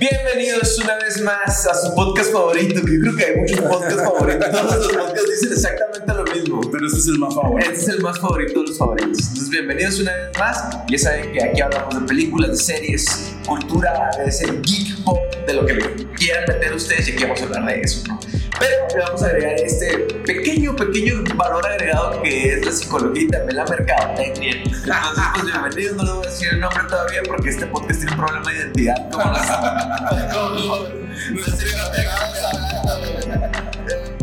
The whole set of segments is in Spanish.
Bienvenidos una vez más a su podcast favorito, que yo creo que hay muchos podcasts favoritos. Todos los podcasts dicen exactamente lo mismo. Pero este es el más favorito. Este es el más favorito de los favoritos. Entonces, bienvenidos una vez más. Ya saben que aquí hablamos de películas, de series, cultura, de ese geek pop, de lo que quieran meter ustedes y aquí vamos a hablar de eso, ¿no? Pero le vamos a agregar este pequeño, pequeño valor agregado que es la psicología y también la mercadotecnia. Entonces, pues bienvenidos, no le voy a decir el nombre todavía porque este podcast tiene un problema de identidad.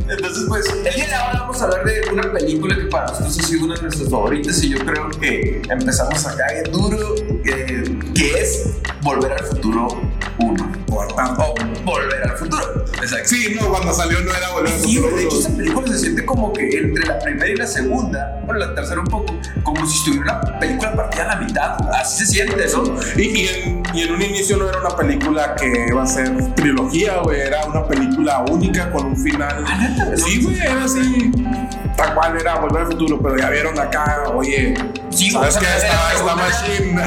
Entonces, pues, el día de ahora vamos a hablar de una película que para nosotros ha sido una de nuestras favoritas y yo creo que empezamos acá bien duro, eh, que es Volver al Futuro 1. O Volver al Futuro. Exacto. Sí, no, cuando salió no era Volver al Sí, Futuro. de hecho, esa película se siente como que entre la primera y la segunda, bueno, la tercera un poco, como si estuviera una película partida a la mitad. Así se siente, ¿no? Y, y en, y en un inicio no era una película que iba a ser trilogía, güey. Era una película única con un final. Ah, Sí, güey, era así. Tal cual era Volver al Futuro, pero ya vieron acá, oye. Sí, ¿Sabes qué? está segunda- machine.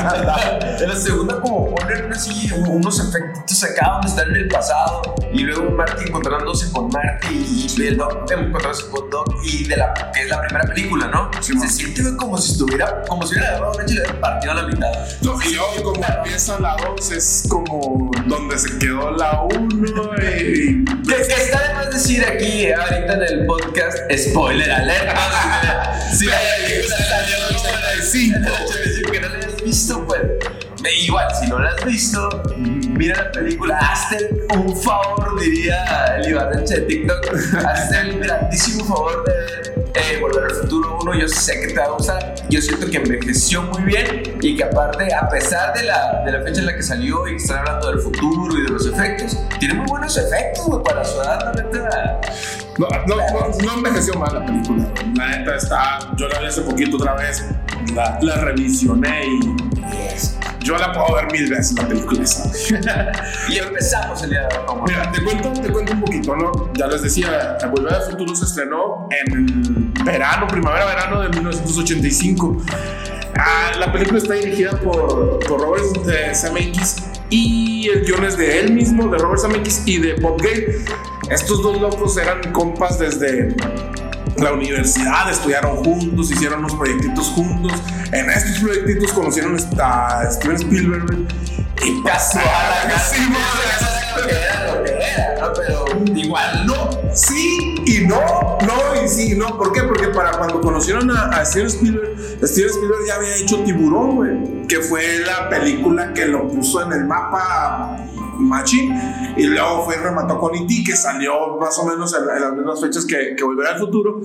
En la segunda como ponen así unos efectos acá donde están en el pasado y luego Marty encontrándose con Marty y el Doc encontrándose con Doc y de la que es la primera película, ¿no? Sí, se siente como si estuviera como si hubiera agarrado una y partido a la mitad. No, y luego como empieza la 2 es como donde se quedó la 1 y... Que, que está de más decir aquí ahorita en el podcast spoiler alert. ¿no? Si la película salió en el 85, en el 85, que no la hayas visto, pues igual, si no la has visto, mira la película, hazte un favor, diría el Ibarreche de TikTok, hazte el grandísimo favor de ver eh, Volver al Futuro 1, yo sé que te va a gustar, yo siento que envejeció muy bien y que aparte, a pesar de la, de la fecha en la que salió y que están hablando del futuro y de los efectos, tiene muy buenos efectos, güey, para su edad, la. No, no, no, no envejeció mal la película. La neta está. Yo la vi hace poquito otra vez. La, la revisioné y. Yo la puedo ver mil veces la película esa. Y empezamos el día de hoy, Mira, te cuento, te cuento un poquito, ¿no? Ya les decía, Volver al Futuro se estrenó en verano, primavera-verano de 1985. Ah, la película está dirigida por, por Robert eh, Zemeckis y el guion es de él mismo, de Robert Zemeckis y de Bob Gale. Estos dos locos eran compas desde la universidad, estudiaron juntos, hicieron unos proyectitos juntos. En estos proyectitos conocieron a Steven Spielberg y era, lo que era, ¿no? Pero igual, no, sí y no, no y sí y no. ¿Por qué? Porque para cuando conocieron a, a Steven Spielberg, Steven Spielberg ya había hecho Tiburón, güey, que fue la película que lo puso en el mapa Machín y luego fue y remató con E.T. que salió más o menos en, las mismas fechas que, que Volver al Futuro.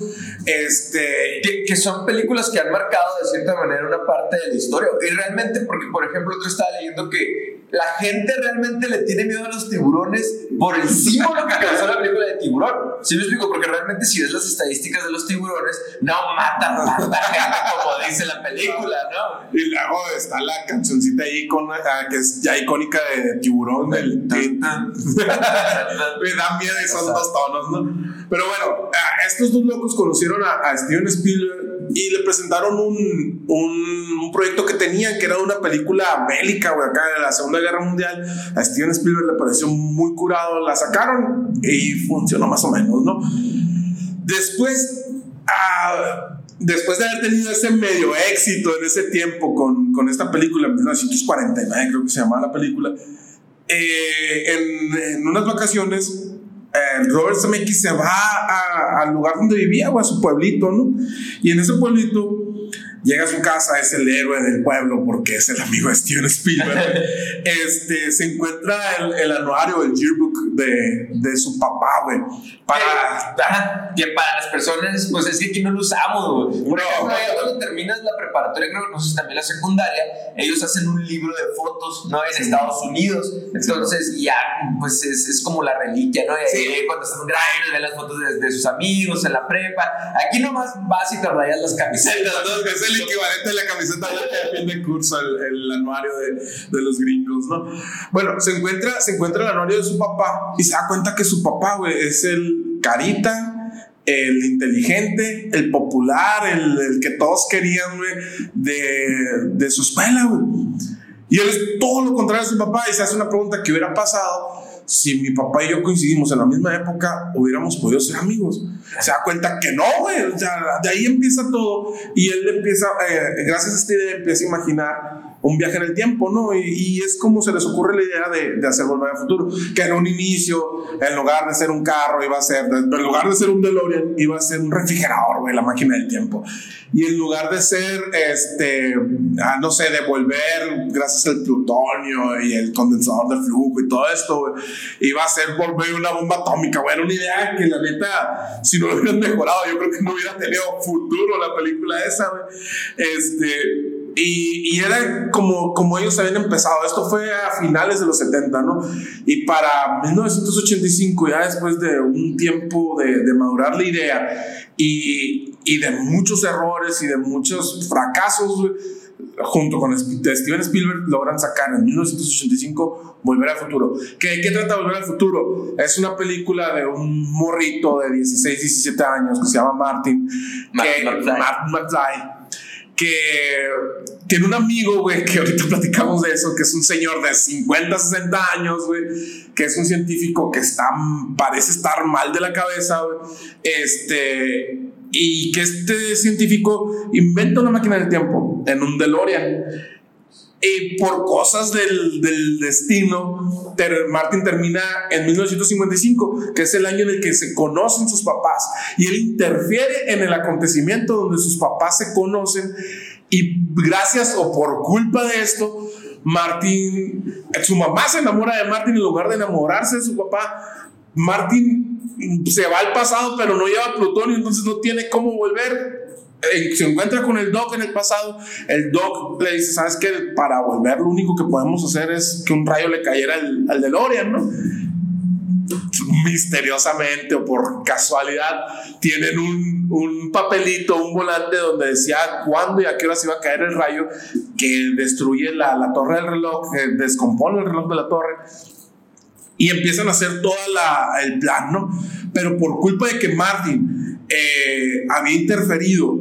Este, que, son películas que han marcado de cierta manera una parte de la historia. Y realmente, porque por ejemplo, yo estaba leyendo que la gente realmente le tiene miedo a los tiburones por el símbolo que causó la película de tiburón. ¿Sí me explico? Porque realmente si ves las estadísticas de los tiburones, no matan tanta gente como dice la película, ¿no? y luego está la cancioncita ahí con, ah, que es ya icónica de Tiburón del. Me da miedo y son dos tonos, ¿no? Pero bueno, ah, estos dos locos conocieron a, a Steven Spielberg y le presentaron un, un, un proyecto que tenían, que era una película bélica, güey, acá de la Segunda Guerra Mundial. A Steven Spielberg le pareció muy curado, la sacaron y funcionó más o menos, ¿no? Después, ah, después de haber tenido ese medio éxito en ese tiempo con, con esta película, en 1949 creo que se llamaba la película, eh, en, en unas vacaciones, eh, Robert Zemeckis se va al lugar donde vivía, o a su pueblito, ¿no? Y en ese pueblito llega a su casa, es el héroe del pueblo porque es el amigo de Steven Spielberg. este, se encuentra el, el anuario, el yearbook de, de su papá, güey. Para. Ajá, que para las personas, pues es que aquí no lo usamos, güey. Por No. ejemplo, ya cuando terminas la preparatoria, creo que no sé también la secundaria, ellos hacen un libro de fotos, ¿no? En Estados Unidos. Entonces, ya, pues es, es como la reliquia, ¿no? Y ahí Sí. cuando están grandes, ven las fotos de, de sus amigos en la prepa. Aquí nomás vas y te rayas las camisetas, ¿no? Es el equivalente a la camiseta de fin de curso, el, el anuario de, de los gringos, ¿no? Bueno, se encuentra, se encuentra el anuario de su papá y se da cuenta que su papá, güey, es el carita, el inteligente, el popular, el, el que todos querían, güey, de, de su escuela, güey. Y él es todo lo contrario a su papá y se hace una pregunta que hubiera pasado si mi papá y yo coincidimos en la misma época, hubiéramos podido ser amigos. Se da cuenta que no, güey. O sea, de ahí empieza todo. Y él empieza, eh, gracias a esta idea, empieza a imaginar un viaje en el tiempo, ¿no? Y, es como se les ocurre la idea de, de, hacer Volver al Futuro, que en un inicio, en lugar de ser un carro, iba a ser, en lugar de ser un DeLorean, iba a ser un refrigerador, güey, la máquina del tiempo. Y en lugar de ser, este, ah, no sé, devolver, gracias al plutonio y el condensador de flujo y todo esto, güey, iba a ser volver una bomba atómica, güey. Era una idea que la neta, si no lo hubieran mejorado, yo creo que no hubiera tenido futuro la película esa, güey. Este, y, y, era como, como ellos habían empezado. Esto fue a finales de los 70, ¿no? Y para 1985, ya después de un tiempo de, de madurar la idea y, y, de muchos errores y de muchos fracasos, junto con Steven Spielberg, logran sacar en 1985 Volver al Futuro. ¿Qué, ¿Qué trata Volver al Futuro? Es una película de un morrito de 16, 17 años que se llama Martin. Martin McFly que tiene un amigo, güey, que ahorita platicamos de eso, que es un señor de 50, 60 años, güey, que es un científico que está, parece estar mal de la cabeza, güey, este, y que este científico inventa una máquina del tiempo en un DeLorean. Y por cosas del, del destino, Martin termina en 1955, que es el año en el que se conocen sus papás. Y él interfiere en el acontecimiento donde sus papás se conocen. Y gracias o por culpa de esto, Martin, su mamá se enamora de Martin en lugar de enamorarse de su papá. Martin se va al pasado, pero no lleva plutonio, entonces no tiene cómo volver se encuentra con el Doc en el pasado, el Doc le dice, ¿sabes qué? Para volver lo único que podemos hacer es que un rayo le cayera al, al DeLorean, ¿no? Misteriosamente o por casualidad tienen un, un, papelito, un volante donde decía cuándo y a qué hora se iba a caer el rayo que destruye la, la torre del reloj, que descompone el reloj de la torre y empiezan a hacer todo el plan, ¿no? Pero por culpa de que Martin eh, había interferido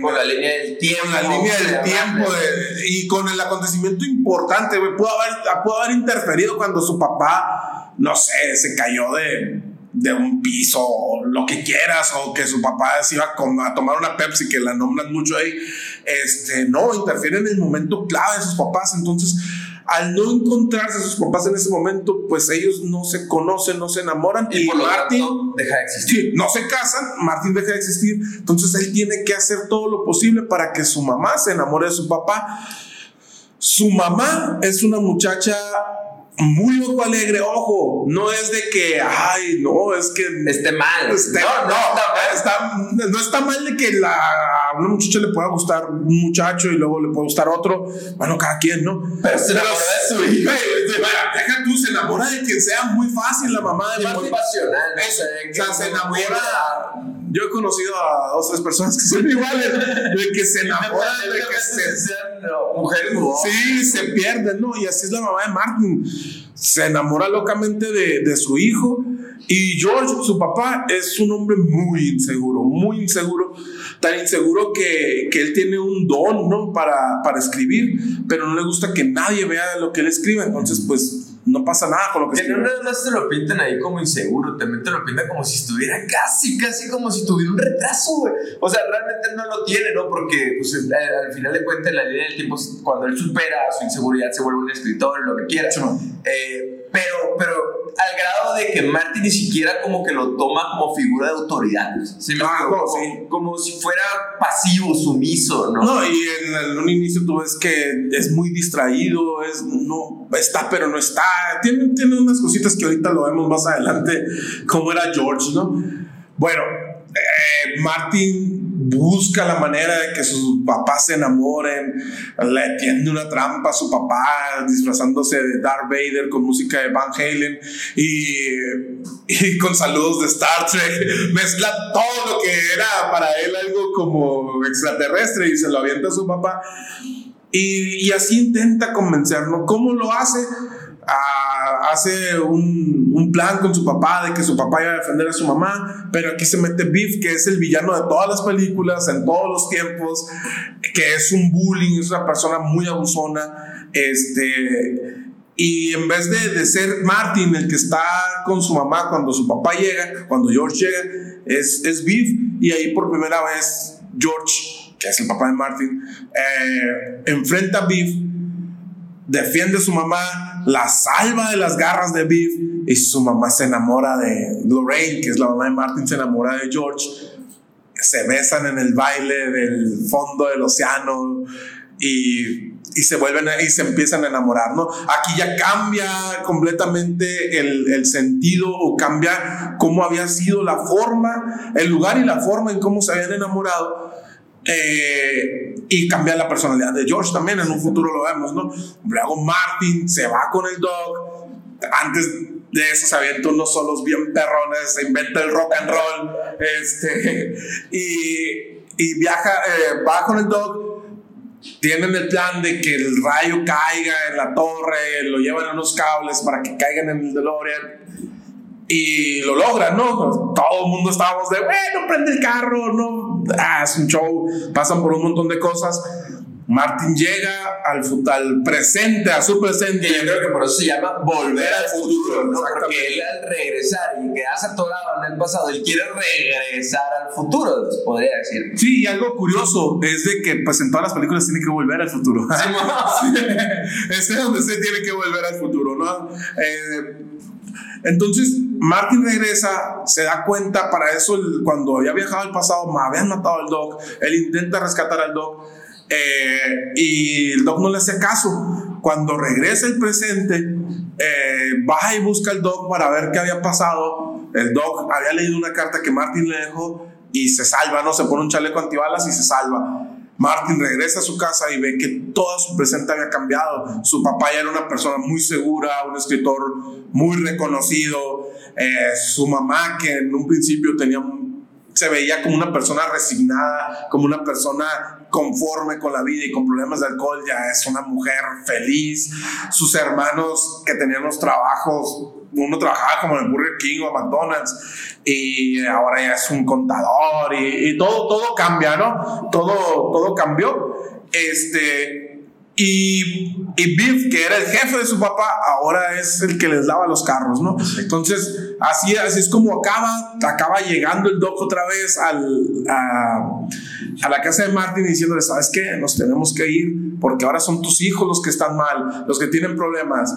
con la línea del tiempo. la línea del tiempo y con el acontecimiento importante, Pudo haber, pudo haber interferido cuando su papá, no sé, se cayó de, de un piso o lo que quieras, o que su papá se iba a, a, tomar una Pepsi, que la nombran mucho ahí. Este, no, interfiere en el momento clave de sus papás. Entonces, al no encontrarse a sus papás en ese momento, pues ellos no se conocen, no se enamoran y, por Martin deja de existir. no se casan, Martin deja de existir, entonces él tiene que hacer todo lo posible para que su mamá se enamore de su papá. Su mamá es una muchacha muy loco alegre, ojo, no es de que, ay, no, es que esté mal. no, no, está, no está mal de que la, a una muchacha le pueda gustar un muchacho y luego le puede gustar otro. Bueno, cada quien, ¿no? Pero se enamora de su hijo. Deja tú, se enamora de quien sea muy fácil la mamá de Muy pasional. o sea, se enamora. Yo he conocido a dos tres personas que son iguales, de que se enamoran, de que se. Mujeres, Sí, se pierden, ¿no? Y así es la mamá de Martin se enamora locamente de, de, su hijo y George, su papá, es un hombre muy inseguro, muy inseguro, tan inseguro que, que él tiene un don, ¿no? Para, para escribir, pero no le gusta que nadie vea lo que él escribe, entonces pues no pasa nada con lo que, que no nada más te lo pintan ahí como inseguro, también te lo pintan como si estuviera casi, casi como si tuviera un retraso, güey. O sea, realmente no lo tiene, ¿no? Porque pues, al final de cuentas, la línea del tiempo, cuando él supera su inseguridad, se vuelve un escritor, lo que quiera. Eh, pero, pero al grado de que Marty ni siquiera como que lo toma como figura de autoridad. Ah, como, si fuera pasivo, sumiso, ¿no? No, y en, un inicio tú ves que es muy distraído, es, no, está pero no está. Tiene, tiene unas cositas que ahorita lo vemos más adelante, como era George, ¿no? Bueno, eh, Martin busca la manera de que sus papás se enamoren, le tiende una trampa a su papá disfrazándose de Darth Vader con música de Van Halen y, y con saludos de Star Trek, mezcla todo lo que era para él algo como extraterrestre y se lo avienta a su papá y, y así intenta convencerlo. ¿Cómo lo hace? ah, hace un, plan con su papá de que su papá iba a defender a su mamá, pero aquí se mete Biff, que es el villano de todas las películas, en todos los tiempos, que es un bullying, es una persona muy abusona, este... Y en vez de, de, ser Martin el que está con su mamá cuando su papá llega, cuando George llega, es, es. Y ahí por primera vez George, que es el papá de Martin, eh, enfrenta a Biff, defiende a su mamá, la salva de las garras de Biff y su mamá se enamora de Lorraine, que es la mamá de Martin, se enamora de George. Se besan en el baile del fondo del océano y, y, se vuelven y se empiezan a enamorar, ¿no? Aquí ya cambia completamente el, el, sentido o cambia cómo había sido la forma, el lugar y la forma en cómo se habían enamorado. Eh, y cambia la personalidad de George también, en un futuro lo vemos, ¿no? Luego Martin se va con el dog, antes de eso se avienta unos solos bien perrones, se inventa el rock and roll, este, y, y viaja, eh, va con el dog tienen el plan de que el rayo caiga en la torre, lo llevan a unos cables para que caigan en el DeLorean. Y lo logran, ¿no? Todo el mundo estábamos de, bueno, prende el carro, no, ah, es un show, pasan por un montón de cosas. Martin llega al, al presente, a su presente. Y yo creo que por eso se llama volver al futuro, ¿no? Porque él al regresar y quedarse atorado en el pasado, él quiere regresar al futuro, podría decir. Sí, y algo curioso es de que pues en todas las películas tiene que volver al futuro. Sí, es donde se tiene que volver al futuro, ¿no? Eh, entonces, Martin regresa, se da cuenta, para eso, cuando había viajado al pasado, me habían matado al Doc, él intenta rescatar al Doc eh, y el Doc no le hace caso. Cuando regresa el presente, eh, baja y busca al Doc para ver qué había pasado. El Doc había leído una carta que Martin le dejó y se salva, ¿no? Se pone un chaleco antibalas y se salva. Martin regresa a su casa y ve que todo su presente había cambiado. Su papá ya era una persona muy segura, un escritor muy reconocido. Eh, su mamá, que en un principio tenía se veía como una persona resignada, como una persona conforme con la vida y con problemas de alcohol, ya es una mujer feliz. Sus hermanos que tenían los trabajos, uno trabajaba como en Burger King o McDonald's y ahora ya es un contador y, todo, todo cambia, ¿no? Todo, todo cambió. Este, y, y, Biff, que era el jefe de su papá, ahora es el que les lava los carros, ¿no? Entonces, así, así es como acaba, acaba llegando el Doc otra vez al, a, a, la casa de Martin diciéndole, ¿sabes qué? Nos tenemos que ir porque ahora son tus hijos los que están mal, los que tienen problemas.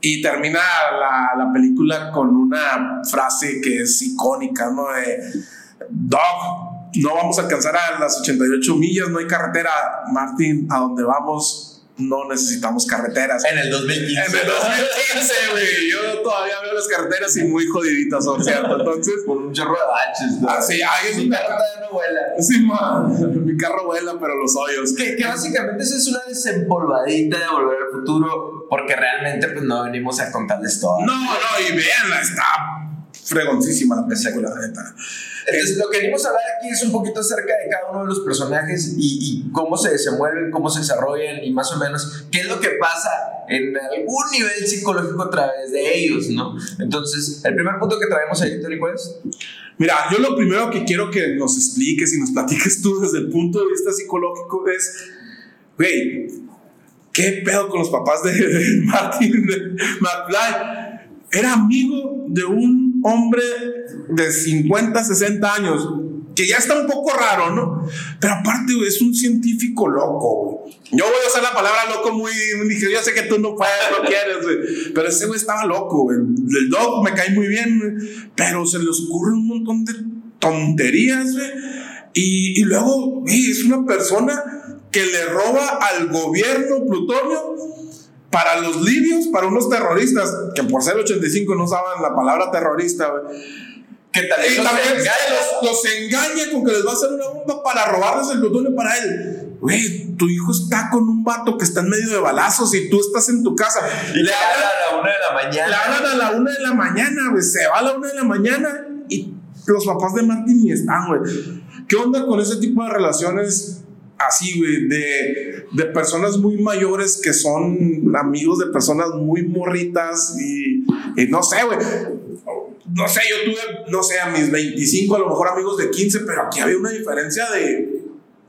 Y termina la, la película con una frase que es icónica, ¿no? De, no vamos a alcanzar a las 88 millas, no hay carretera. Martin, a donde vamos no necesitamos carreteras. En el 2015. En el 2015, güey. Yo todavía veo las carreteras y muy jodiditas son, ¿cierto? Entonces. Con un chorro de baches, ¿no? Ah, sí, mi carro no vuela. Sí, man. Mi carro vuela, pero los hoyos. Que, que básicamente eso es una desempolvadita de volver al futuro, porque realmente, pues no venimos a contarles todo. No, no, y véanla, está fregoncísima la película, neta. Entonces, lo que venimos a hablar aquí es un poquito acerca de cada uno de los personajes y, y, cómo se desenvuelven, cómo se desarrollan y más o menos qué es lo que pasa en algún nivel psicológico a través de ellos, ¿no? Entonces, el primer punto que traemos ahí, Tony, ¿cuál es? Mira, yo lo primero que quiero que nos expliques y nos platiques tú desde el punto de vista psicológico es, güey, ¿qué pedo con los papás de, de Martin McFly? Era amigo de un hombre de 50, 60 años, que ya está un poco raro, ¿no? Pero aparte, es un científico loco, Yo voy a usar la palabra loco muy. Dije, yo sé que tú no puedes, no quieres, Pero ese güey estaba loco, El dog me cae muy bien, pero se le ocurre un montón de tonterías, güey. Y, y luego, güey, es una persona que le roba al gobierno plutonio para los libios, para unos terroristas, que por ser 85 no saben la palabra terrorista, güey que también, los, engaña con que les va a hacer una bomba para robarles el plutonio para él. Güey, tu hijo está con un vato que está en medio de balazos y tú estás en tu casa. Y le, hablan a la una de la mañana. Le hablan a la una de la mañana, güey. Se va a la una de la mañana y los papás de Martín ni están, güey. ¿Qué onda con ese tipo de relaciones así, güey? De de personas muy mayores que son amigos de personas muy morritas y, y no sé, güey. No sé, yo tuve, no sé, a mis 25, a lo mejor amigos de 15, pero aquí había una diferencia de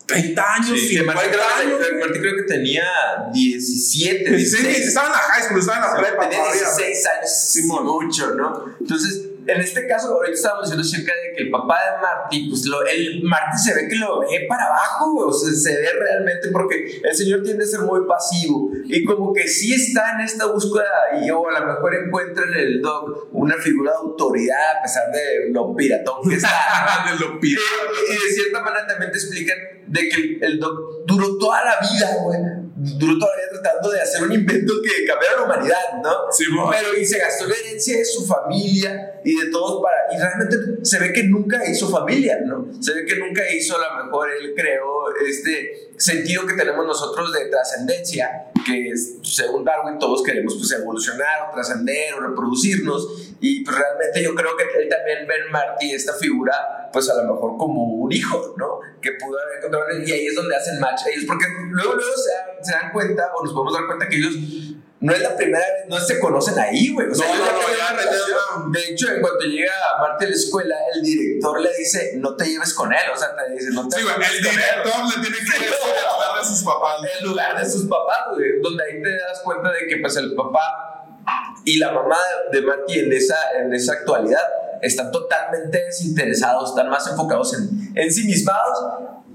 30 años, Sí, 50 Martín creo, años. creo que tenía 17, 16, 16. estaba en la high school, estaba en la prepa Tenía todavía. 16 años, sí, mucho, ¿no? Entonces, en este caso, ahorita estábamos diciendo acerca de que el papá de Marty, pues lo, el Marty se ve que lo ve para abajo, o sea, se ve realmente porque el señor tiende a ser muy pasivo y como que sí está en esta búsqueda y o a lo mejor encuentra en el dog una figura de autoridad a pesar de lo piratón que está. de lo pirata. Y de cierta manera también te explican de que el, el doc duró toda la vida, güey. Duró toda la vida tratando de hacer un invento que cambiara la humanidad, ¿no? Simón. Pero y se gastó la herencia de su familia y de todos para. Y realmente se ve que nunca hizo familia, ¿no? Se ve que nunca hizo, a lo mejor él creó este sentido que tenemos nosotros de trascendencia, que es, según Darwin todos queremos pues evolucionar o trascender o reproducirnos. Y pues realmente yo creo que él también ve en Marty esta figura, pues a lo mejor como un hijo, ¿no? Que pudo haber encontrado. Y ahí es donde hacen match ellos, porque luego, luego se, dan- se dan cuenta, o nos podemos dar cuenta que ellos no es la primera vez, no se conocen ahí, güey. O sea, No, no, no, una- De hecho, en cuanto llega Marty a la escuela, el director le dice, no te lleves con él. O sea, te dice, no te Sí, güey, el con él. director le tiene que decir a hablar de sus papás. En lugar de sus papás, güey. Donde ahí te das cuenta de que, pues, el papá y la mamá de Marty en esa, en esa actualidad están totalmente desinteresados, están más enfocados en, en sí mismados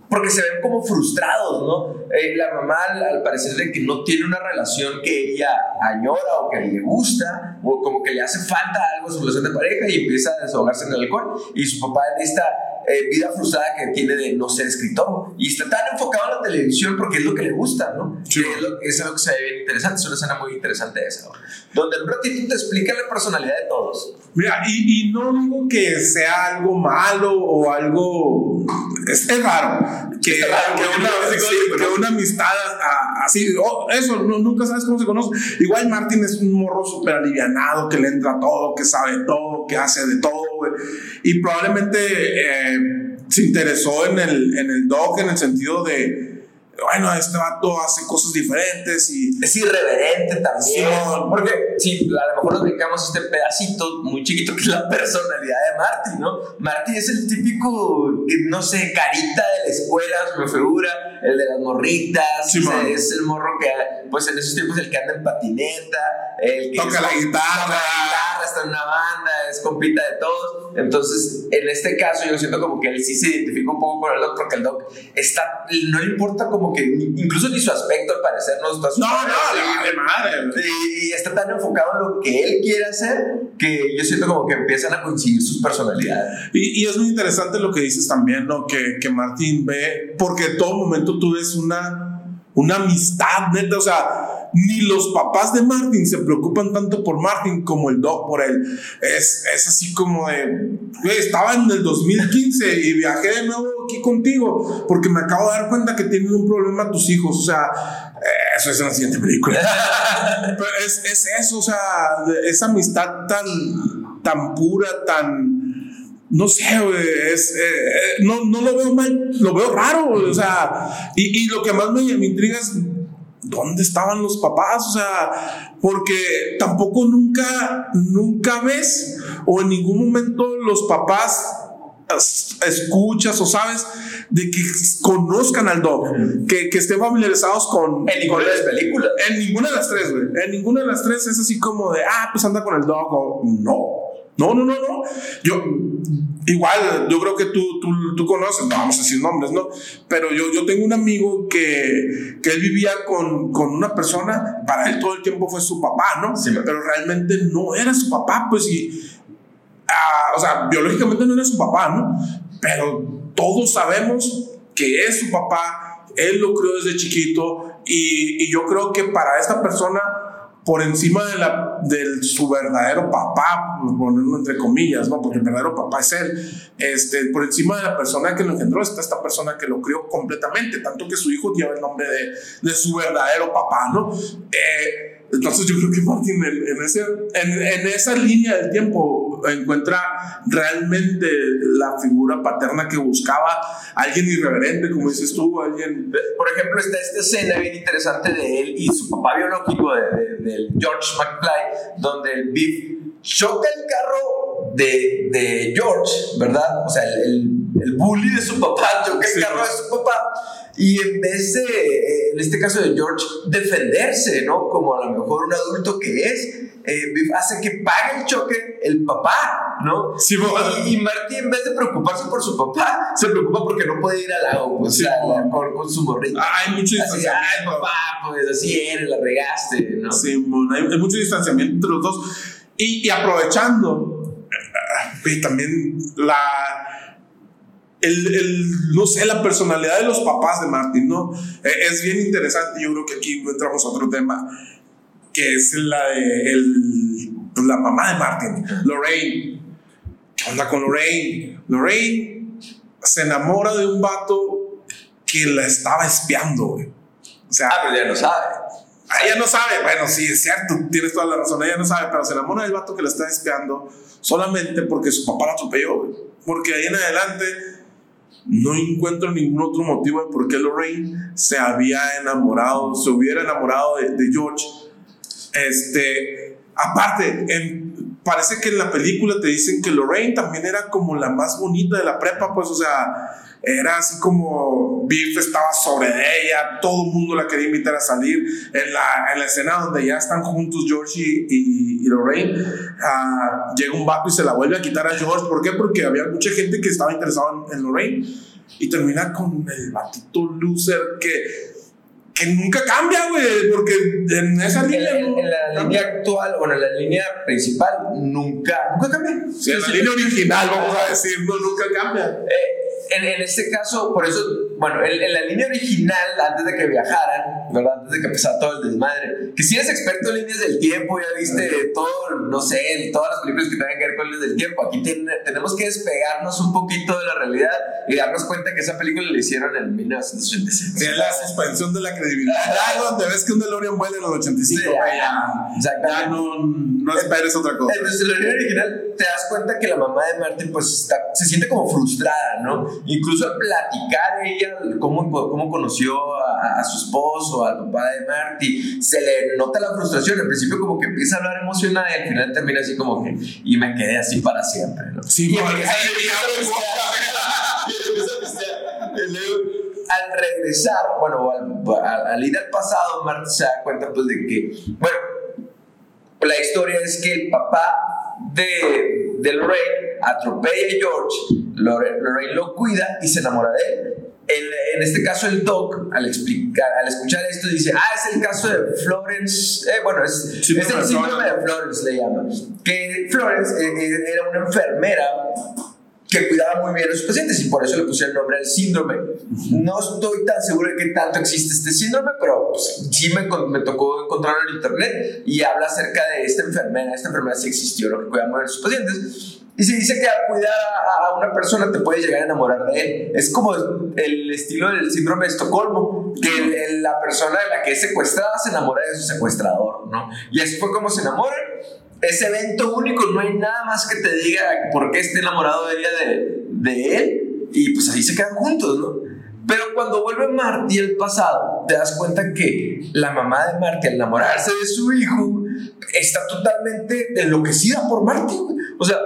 porque se ven como frustrados, ¿no? Eh, la mamá, al, parecer, de que no tiene una relación que ella añora o que le gusta, o como que le hace falta algo en su relación de pareja y empieza a desahogarse en el alcohol. Y su papá en esta eh, vida frustrada que tiene de no ser escritor. Y está tan enfocado en la televisión porque es lo que le gusta, ¿no? Sí. Que es, lo, es algo que se ve bien interesante. Es una escena muy interesante esa, ¿no? Donde en un ratito te explica la personalidad de todos. Mira, y, y no digo que sea algo malo o algo. Es, es raro. Que, Es raro, que una, sí, que una amistad a- así. oh, eso, no- nunca sabes cómo se conoce. Igual Martín es un morro súper alivianado, que le entra todo, que sabe todo, que hace de todo. Y probablemente eh, se interesó en el, en el dog en el sentido de. Bueno, este vato hace cosas diferentes y. Es irreverente también. Simón. porque si a lo mejor nos brincamos este pedacito muy chiquito que es la personalidad de Marty, ¿no? Marty es el típico, no sé, carita de la escuela, su figura, el de las morritas. Sea, es el morro que, pues en esos tiempos, el que anda en patineta, el que Toca la guitarra. toca la guitarra, está en una banda, es compita de todos. Entonces, en este caso, yo siento como que él sí se identifica un poco con el Doc, porque el Doc está, no le importa como que, ni- incluso ni su aspecto al parecer, no está No, no, le vale madre. y, y está tan enfocado en lo que él quiere hacer que yo siento como que empiezan a coincidir sus personalidades. Y, y es muy interesante lo que dices también, ¿no? Que, que Martín ve, porque en todo momento tú ves una, una amistad neta, o sea, ni los papás de Martín se preocupan tanto por Martín como el Doc por él. Es, es así como de, estaba en el 2015 y viajé de nuevo aquí contigo porque me acabo de dar cuenta que tienen un problema tus hijos, o sea, eh, eso es en la siguiente película. Pero es, es eso, o sea, esa amistad tan, tan pura, tan. No sé, es, eh, eh, no, no lo veo mal, lo veo raro, o sea, y, y lo que más me, me intriga es dónde estaban los papás, o sea, porque tampoco nunca, nunca ves o en ningún momento los papás es- escuchas o sabes de que conozcan al dog, que, que estén familiarizados con, En ninguna con de las películas. en ninguna de las tres, güey. En ninguna de las tres es así como de, ah, pues anda con el dog o no. No, no, no, no. Yo, igual, yo creo que tú, tú, tú conoces, no vamos a decir nombres, ¿no? Pero yo, yo tengo un amigo que, que él vivía con, con una persona, para él todo el tiempo fue su papá, ¿no? Sí. Pero realmente no era su papá, pues, y, ah, o sea, biológicamente no era su papá, ¿no? Pero todos sabemos que es su papá, él lo crió desde chiquito y, y yo creo que para esta persona, por encima de, la, de su verdadero papá, ponerlo entre comillas, ¿no? Porque el verdadero papá es él, este, por encima de la persona que lo engendró está esta persona que lo crió completamente, tanto que su hijo lleva el nombre de, de su verdadero papá, ¿no? Eh, entonces yo creo que Martin en, ese, en esa línea del tiempo encuentra realmente la figura paterna que buscaba, alguien irreverente, como dices tú, alguien... Por ejemplo, está esta escena bien interesante de él y su papá biológico, de, George McFly, donde el Biff choca el carro de, de George, ¿verdad? O sea, el, el, bully de su papá choca el carro de su papá y en vez de, eh, en este caso de George, defenderse, ¿no? Como a lo mejor un adulto que es, eh, hace que pague el choque el papá, ¿no? Sí, y, y, Marty, en vez de preocuparse por su papá, se preocupa porque no puede ir al lago, pues, sí, con, con, su morrito. Ah, hay mucho distanciamiento. Ay, papá, pues así eres, la regaste, ¿no? Sí, hay, hay mucho distanciamiento entre los dos. Y, y aprovechando, eh, también la el, el, no sé, la personalidad de los papás de Martin, ¿no? Eh, es bien interesante, yo creo que aquí entramos a otro tema, que es la de el, pues, la mamá de Martin, Lorraine. ¿Qué onda con Lorraine? Lorraine se enamora de un vato que la estaba espiando, güey. O sea, ah, pero ella no sabe. Ella no sabe, bueno, sí, es cierto, tienes toda la razón, ella no sabe, pero se enamora del vato que la está espiando solamente porque su papá la atropelló, güey. Porque ahí en adelante no encuentro ningún otro motivo de por qué Lorraine se había enamorado, se hubiera enamorado de, George. Este, aparte, parece que en la película te dicen que Lorraine también era como la más bonita de la prepa, pues, o sea, era así como Biff estaba sobre ella, todo el mundo la quería invitar a salir. En la, en la escena donde ya están juntos George y, y, Lorraine, uh, llega un vato y se la vuelve a quitar a George. ¿Por qué? Porque había mucha gente que estaba interesada en, Lorraine. Y termina con el batito loser que que nunca cambia, güey, porque en esa línea. En, en la línea actual, bueno, en la línea principal, nunca, nunca cambia. Sí, en la línea original, vamos a decir, no, nunca cambia. Eh, en, en, este caso, por eso, bueno, en, la línea original, antes de que viajaran, ¿verdad? Antes de que empezara todo el desmadre, que si eres experto en líneas del tiempo, ya viste todo, no sé, todas las películas que tengan que ver con líneas del tiempo, aquí tenemos que despegarnos un poquito de la realidad y darnos cuenta que esa película la hicieron en 1986. Sí, la suspensión de la credibilidad. donde ves que un DeLorean vuela en el 85, sí, ya, ya, no, no esperes otra cosa. Entonces, en la línea original te das cuenta que la mamá de Martin pues está, se siente como frustrada, ¿no? Incluso al platicar ella cómo, cómo conoció a, su esposo, al papá de Marty, se le nota la frustración. Al principio como que empieza a hablar emocionada y al final termina así como que, y me quedé así para siempre, ¿no? Sí, y al regresar, bueno, al, al, ir al pasado, Marty se da cuenta pues de que, bueno, la historia es que el papá de, de Lorraine atropella a George, Lorraine, lo cuida y se enamora de él. En este caso, el Doc, al, explicar, al escuchar esto, dice: Ah, es el caso de Florence. Eh, bueno, es, es el síndrome de Florence, le llama. Que Florence eh, eh, era una enfermera que cuidaba muy bien a sus pacientes y por eso le puse el nombre al síndrome. No estoy tan seguro de que tanto existe este síndrome, pero pues, sí me, me, tocó encontrarlo en internet y habla acerca de esta enfermera. Esta enfermera sí existió, lo que cuida muy bien a sus pacientes. Y se dice que al cuidar a una persona te puedes llegar a enamorar de él. Es como el estilo del síndrome de Estocolmo, que la persona de la que es secuestrada se enamora de su secuestrador, ¿no? Y así fue como se enamoran ese evento único, no hay nada más que te diga por qué esté enamorado de ella de, de él, y pues ahí se quedan juntos, ¿no? Pero cuando vuelve Marty al pasado, te das cuenta que la mamá de Marty, al enamorarse de su hijo, está totalmente enloquecida por Marty. O sea,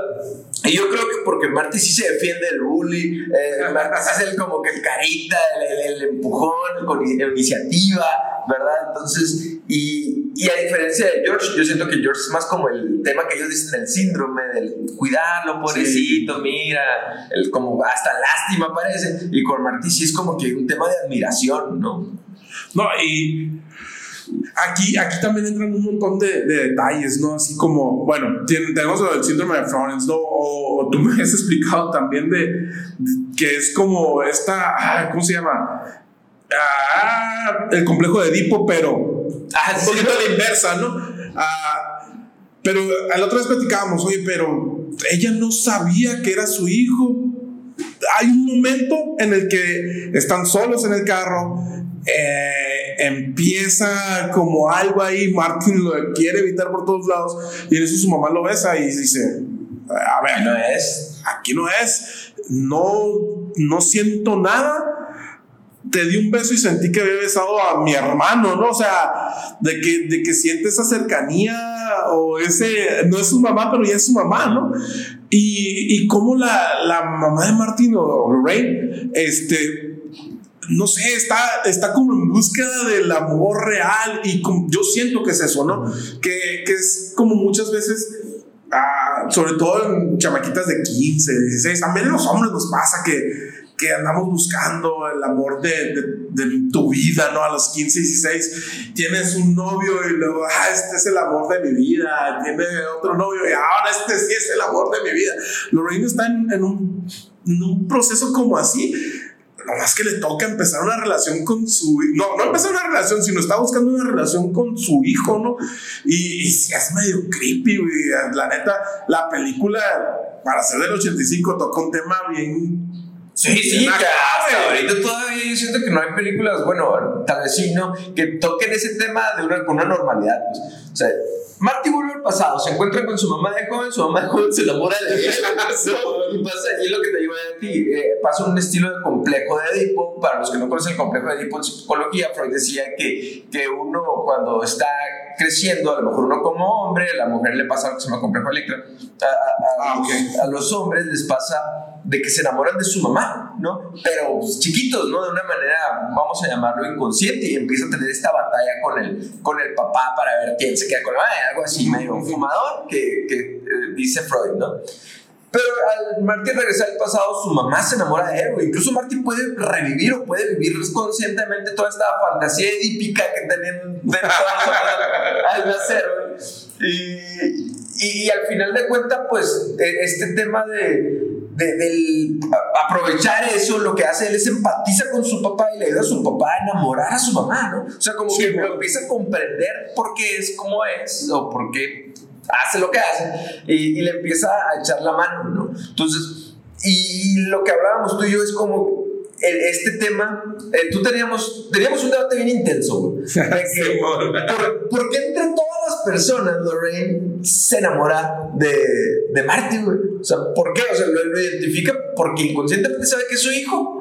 y yo creo que porque Marty sí se defiende del bully, eh, Marty es el, como que el carita, el, el, empujón, con iniciativa, ¿verdad? Entonces, y, y, a diferencia de George, yo siento que George es más como el tema que ellos dicen, el síndrome del cuidarlo, pobrecito, mira, el, como hasta lástima parece, y con Marty sí es como que un tema de admiración, ¿no? No, y Aquí, aquí también entran un montón de, detalles, ¿no? Así como, bueno, tenemos el síndrome de Florence, ¿no? O, tú me has explicado también de, que es como esta, ah, ¿cómo se llama? Ah, el complejo de Edipo, pero ah, un poquito a la inversa, ¿no? Ah, pero a la otra vez platicábamos, oye, pero ella no sabía que era su hijo. Hay un momento en el que están solos en el carro, eh, empieza como algo ahí, Martin lo quiere evitar por todos lados y en eso su mamá lo besa y dice, A ver, no es. Aquí no es. No, no siento nada te di un beso y sentí que había besado a mi hermano, ¿no? O sea, de que, de que siente esa cercanía o ese, no es su mamá, pero ya es su mamá, ¿no? Y, y como la, la mamá de Martín o Lorraine, este, no sé, está, está como en búsqueda del amor real y yo siento que es eso, ¿no? Que, que es como muchas veces... Ah, sobre todo en chamaquitas de 15, 16, también los hombres nos pasa que, que andamos buscando el amor de, de, tu vida, ¿no? A los 15, 16 tienes un novio y luego, ah, este es el amor de mi vida, tiene otro novio y ahora este sí es el amor de mi vida. Lorraine está en, en, un, en un proceso como así, más que le toca empezar una relación con su no, no empezar una relación, sino está buscando una relación con su hijo, ¿no? Y, y es medio creepy, güey. La neta, la película, para ser del 85, toca un tema bien Sí, sí, ya, ahorita todavía yo siento que no hay películas, bueno, tal vez sí, ¿no? Que toquen ese tema de una, con una normalidad. Pues. O sea, Marty vuelve al pasado, se encuentra con su mamá de joven, su mamá de joven se enamora de él. y pasa, y lo que te digo de ti, eh, pasa un estilo de complejo de Edipo. Para los que no conocen el complejo de Edipo en psicología, Freud decía que, que uno cuando está creciendo, a lo mejor uno como hombre, a la mujer le pasa lo que se llama complejo de a, a, ah, a, los hombres les pasa de que se enamoran de su mamá, ¿no? Pero pues, chiquitos, ¿no? De una manera, vamos a llamarlo inconsciente, y empieza a tener esta batalla con el, con el papá para ver quién se queda con la mamá, algo así medio fumador que, que eh, dice Freud, ¿no? Pero al Martín regresar al pasado, su mamá se enamora de él, Incluso Martín puede revivir o puede vivir conscientemente toda esta fantasía edípica que tenían al nacer, y, y, al final de cuentas, pues, e, este tema de, de, del aprovechar eso, lo que hace él es empatiza con su papá y le ayuda a su papá a enamorar a su mamá, ¿no? O sea, como que lo empieza a comprender por qué es como es o por qué hace lo que hace y, le empieza a echar la mano, ¿no? Entonces, y lo que hablábamos tú y yo es como este tema, eh, tú teníamos, teníamos un debate bien intenso, güey. por, qué entre todas las personas Lorraine se enamora de, de Marty, güey? O sea, ¿por qué? O sea, lo, lo identifica porque inconscientemente sabe que es su hijo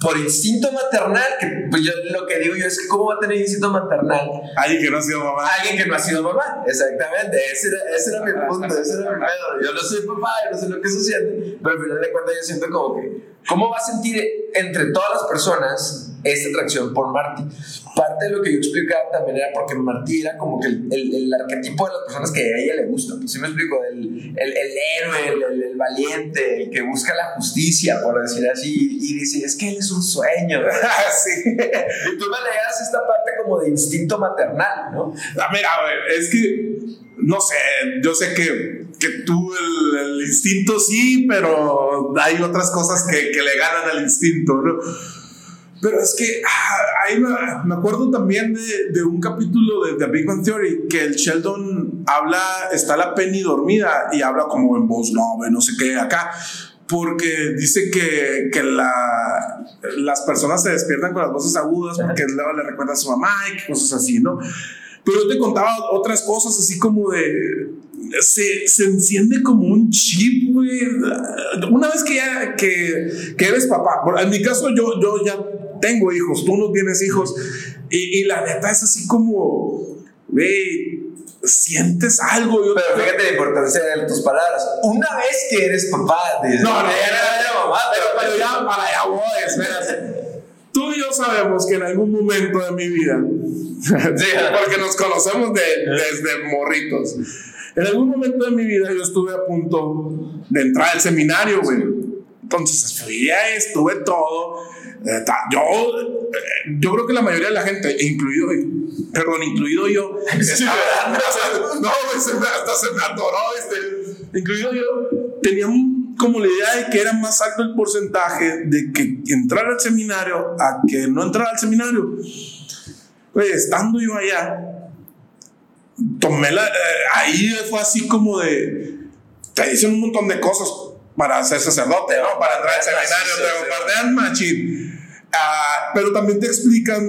por instinto maternal, que pues yo lo que digo yo es que cómo va a tener instinto maternal alguien que no ha sido mamá. Alguien que no ha sido mamá, exactamente, ese era, ese era mi punto, ese era mi pedo. Yo no soy papá, yo no sé lo que sucede, pero al final de cuentas yo siento como que, ¿cómo va a sentir entre todas las personas esta atracción por Marty. Parte de lo que yo explicaba también era porque Marty era como que el, el, arquetipo de las personas que a ella le gusta. Pues sí me explico, el, el héroe, el, valiente, el que busca la justicia, por decir así, y dice, es que él es un sueño. sí. Y tú me le das esta parte como de instinto maternal, ¿no? A ver, a ver, es que, no sé, yo sé que, que tú el, instinto sí, pero hay otras cosas que, que le ganan al instinto, ¿no? Pero es que ah, ahí me, acuerdo también de, de un capítulo de The Big Bang Theory que el Sheldon habla, está la Penny dormida y habla como en voz no, no sé qué acá, porque dice que, que la, las personas se despiertan con las voces agudas porque luego le recuerda a su mamá y cosas así, ¿no? Pero yo te contaba otras cosas así como de se, se, enciende como un chip, güey. Una vez que ya que, que, eres papá, en mi caso yo, yo ya tengo hijos, tú no tienes hijos, y, y la neta es así como, güey, sientes algo. Pero fíjate la importancia de tus palabras. Una vez que eres papá, de, no, no, ya mamá, pero, pero ya para allá voy, espérate. Tú y yo sabemos que en algún momento de mi vida, porque nos conocemos de, desde morritos, en algún momento de mi vida yo estuve a punto de entrar al seminario, güey. Entonces fui estuve todo. Eh, yo, eh, yo creo que la mayoría de la gente, incluido, perdón, incluido yo, no, hasta se me atoró, este, incluido yo, tenía como la idea de que era más alto el porcentaje de que entrar al seminario a que no entrar al seminario. Pues estando yo allá, tomé la. Eh, ahí fue así como de. Te dicen un montón de cosas para ser sacerdote, ¿no? Para entrar al seminario, te bombardean machín. Ah, pero también te explican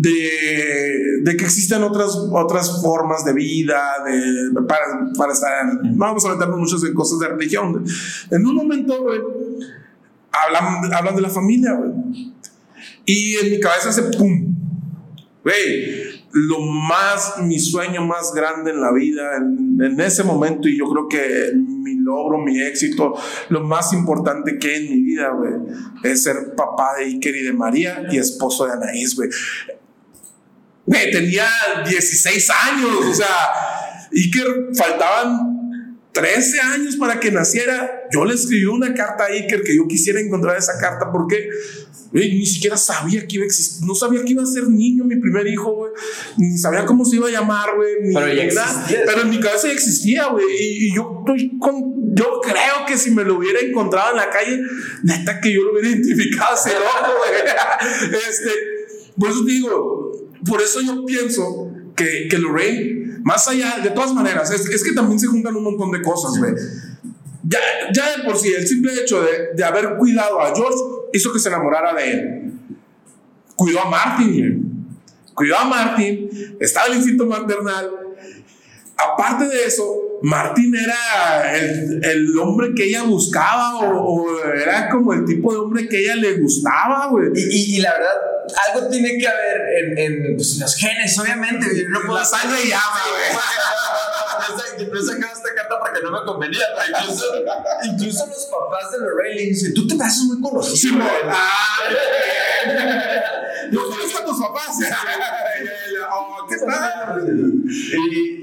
de, de que existen otras, otras formas de vida, de, para, para estar, no vamos a meternos muchas en cosas de religión. En un momento, güey, hablan, hablan de la familia, güey. Y en mi cabeza hace pum. Güey, lo más, mi sueño más grande en la vida, en, en, ese momento, y yo creo que mi logro, mi éxito, lo más importante que en mi vida, güey, es ser papá de Iker y de María y esposo de Anaís, güey. Güey, tenía 16 años, o sea, Iker faltaban 13 años para que naciera. Yo le escribí una carta a Iker que yo quisiera encontrar esa carta porque ni siquiera sabía que iba a existir. No sabía que iba a ser niño mi primer hijo, güey. Ni sabía cómo se iba a llamar, güey. Pero, nada. Pero en mi cabeza ya existía, güey. Y, yo estoy con. Yo creo que si me lo hubiera encontrado en la calle, neta que yo lo hubiera identificado ese loco, güey. Este, por eso digo, por eso yo pienso que, que Lorraine más allá, de todas maneras, es, es que también se juntan un montón de cosas, güey. Ya, ya de por sí, el simple hecho de, de, haber cuidado a George hizo que se enamorara de él. Cuidó a Martin, Cuidó a Martin, estaba el instinto maternal. Aparte de eso, Martin era el, el hombre que ella buscaba o, o, era como el tipo de hombre que ella le gustaba, güey. Y, y, y la verdad, algo tiene que haber en, en pues, los genes, obviamente. No puedo la sangre llama, güey. Yo sacaba esta carta porque no me convenía. Incluso, incluso los papás de Lorraine le dicen: Tú te me haces muy conocido. Sí, ah, no conozco a tus papás. ¿Qué tal?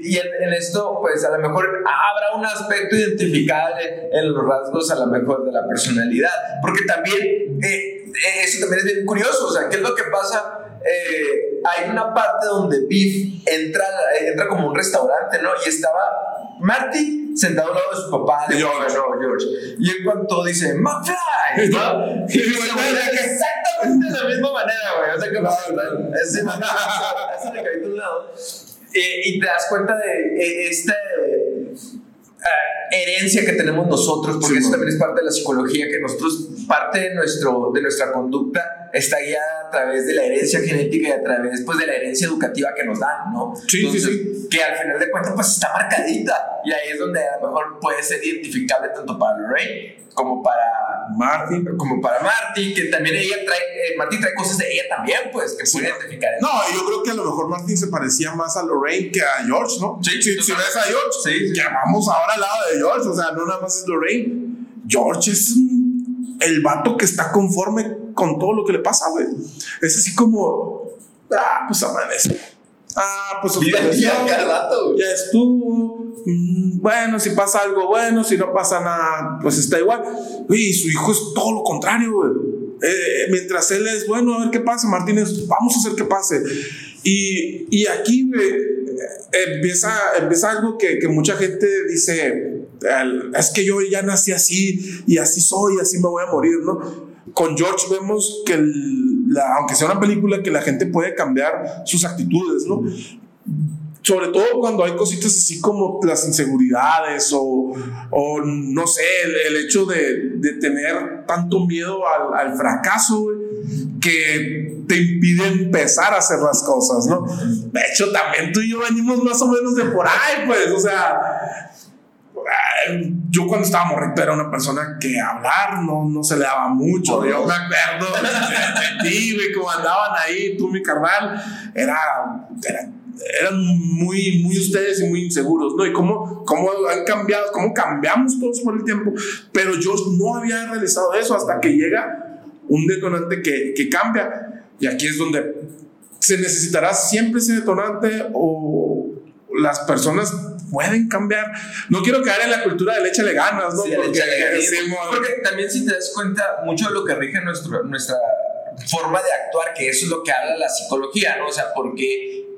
Y, en, esto, pues a lo mejor habrá un aspecto identificable en los rasgos, a lo mejor de la personalidad. Porque también. Eh, eso también es bien curioso, o sea, ¿qué es lo que pasa? Eh, hay una parte donde Biff entra, entra como un restaurante, ¿no? Y estaba Marty sentado al lado de su papá, de George. George. Y en cuanto dice, McFly, ¿no? Y dice, exactamente de la misma manera, güey. O sea, que de un lado. Eh, y te das cuenta de eh, este herencia que tenemos nosotros, porque sí, eso también es parte de la psicología, que nosotros, parte de, nuestro, de nuestra conducta está guiada a través de la herencia genética y a través pues, de la herencia educativa que nos dan, ¿no? Sí, Entonces, sí, sí. Que al final de cuentas pues está marcadita y ahí es donde a lo mejor puede ser identificable tanto para Lorraine como para Marty, como para Marty, que también ella trae, eh, Marty trae cosas de ella también, pues, que puede identificar. No, yo creo que a lo mejor Marty se parecía más a Lorraine que a George, ¿no? Sí, si, si ves a George, sí, que vamos ahora al lado de George, o sea, no nada más es Lorraine. George es el vato que está conforme con todo lo que le pasa, güey. Es así como, ah, pues amanece. Ah, pues ya, ya, rato, ya estuvo. Mm, bueno, si pasa algo bueno, si no pasa nada, pues está igual. Y su hijo es todo lo contrario, güey. Eh, mientras él es bueno, a ver qué pasa, Martínez, vamos a hacer que pase. Y, y aquí, güey, empieza, empieza algo que, que mucha gente dice, es que yo ya nací así y así soy, así me voy a morir, ¿no? Con George vemos que, la, aunque sea una película, que la gente puede cambiar sus actitudes, ¿no? Sobre todo cuando hay cositas así como las inseguridades o, o no sé, el, hecho de, de, tener tanto miedo al, al fracaso, que te impide empezar a hacer las cosas, ¿no? De hecho, también tú y yo venimos más o menos de por ahí, pues, o sea, yo cuando estaba morrito era una persona que hablar no, no se le daba mucho. Yo me acuerdo de ti, güey, como andaban ahí, tú, mi carnal, era, era, eran muy, muy ustedes y muy inseguros, ¿no? Y cómo, cómo han cambiado, cómo cambiamos todos por el tiempo. Pero yo no había realizado eso hasta que llega un detonante que, que cambia. Y aquí es donde se necesitará siempre ese detonante o las personas pueden cambiar. No quiero caer en la cultura de leche de ganas, ¿no? Sí, porque, decimos, porque, también si te das cuenta, mucho de lo que rige nuestro, nuestra forma de actuar, que eso es lo que habla la psicología, ¿no? O sea, porque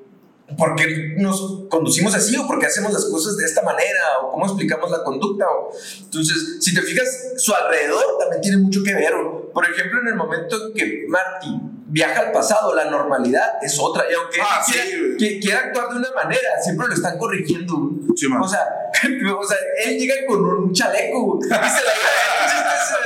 porque nos conducimos así o porque hacemos las cosas de esta manera o cómo explicamos la conducta. O... Entonces, si te fijas, su alrededor también tiene mucho que ver. Por ejemplo, en el momento que Marty viaja al pasado, la normalidad es otra. Y aunque ah, quiera, sí. quiera, actuar de una manera, siempre lo están corrigiendo. Sí, o sea, o sea, él llega con un chaleco y se la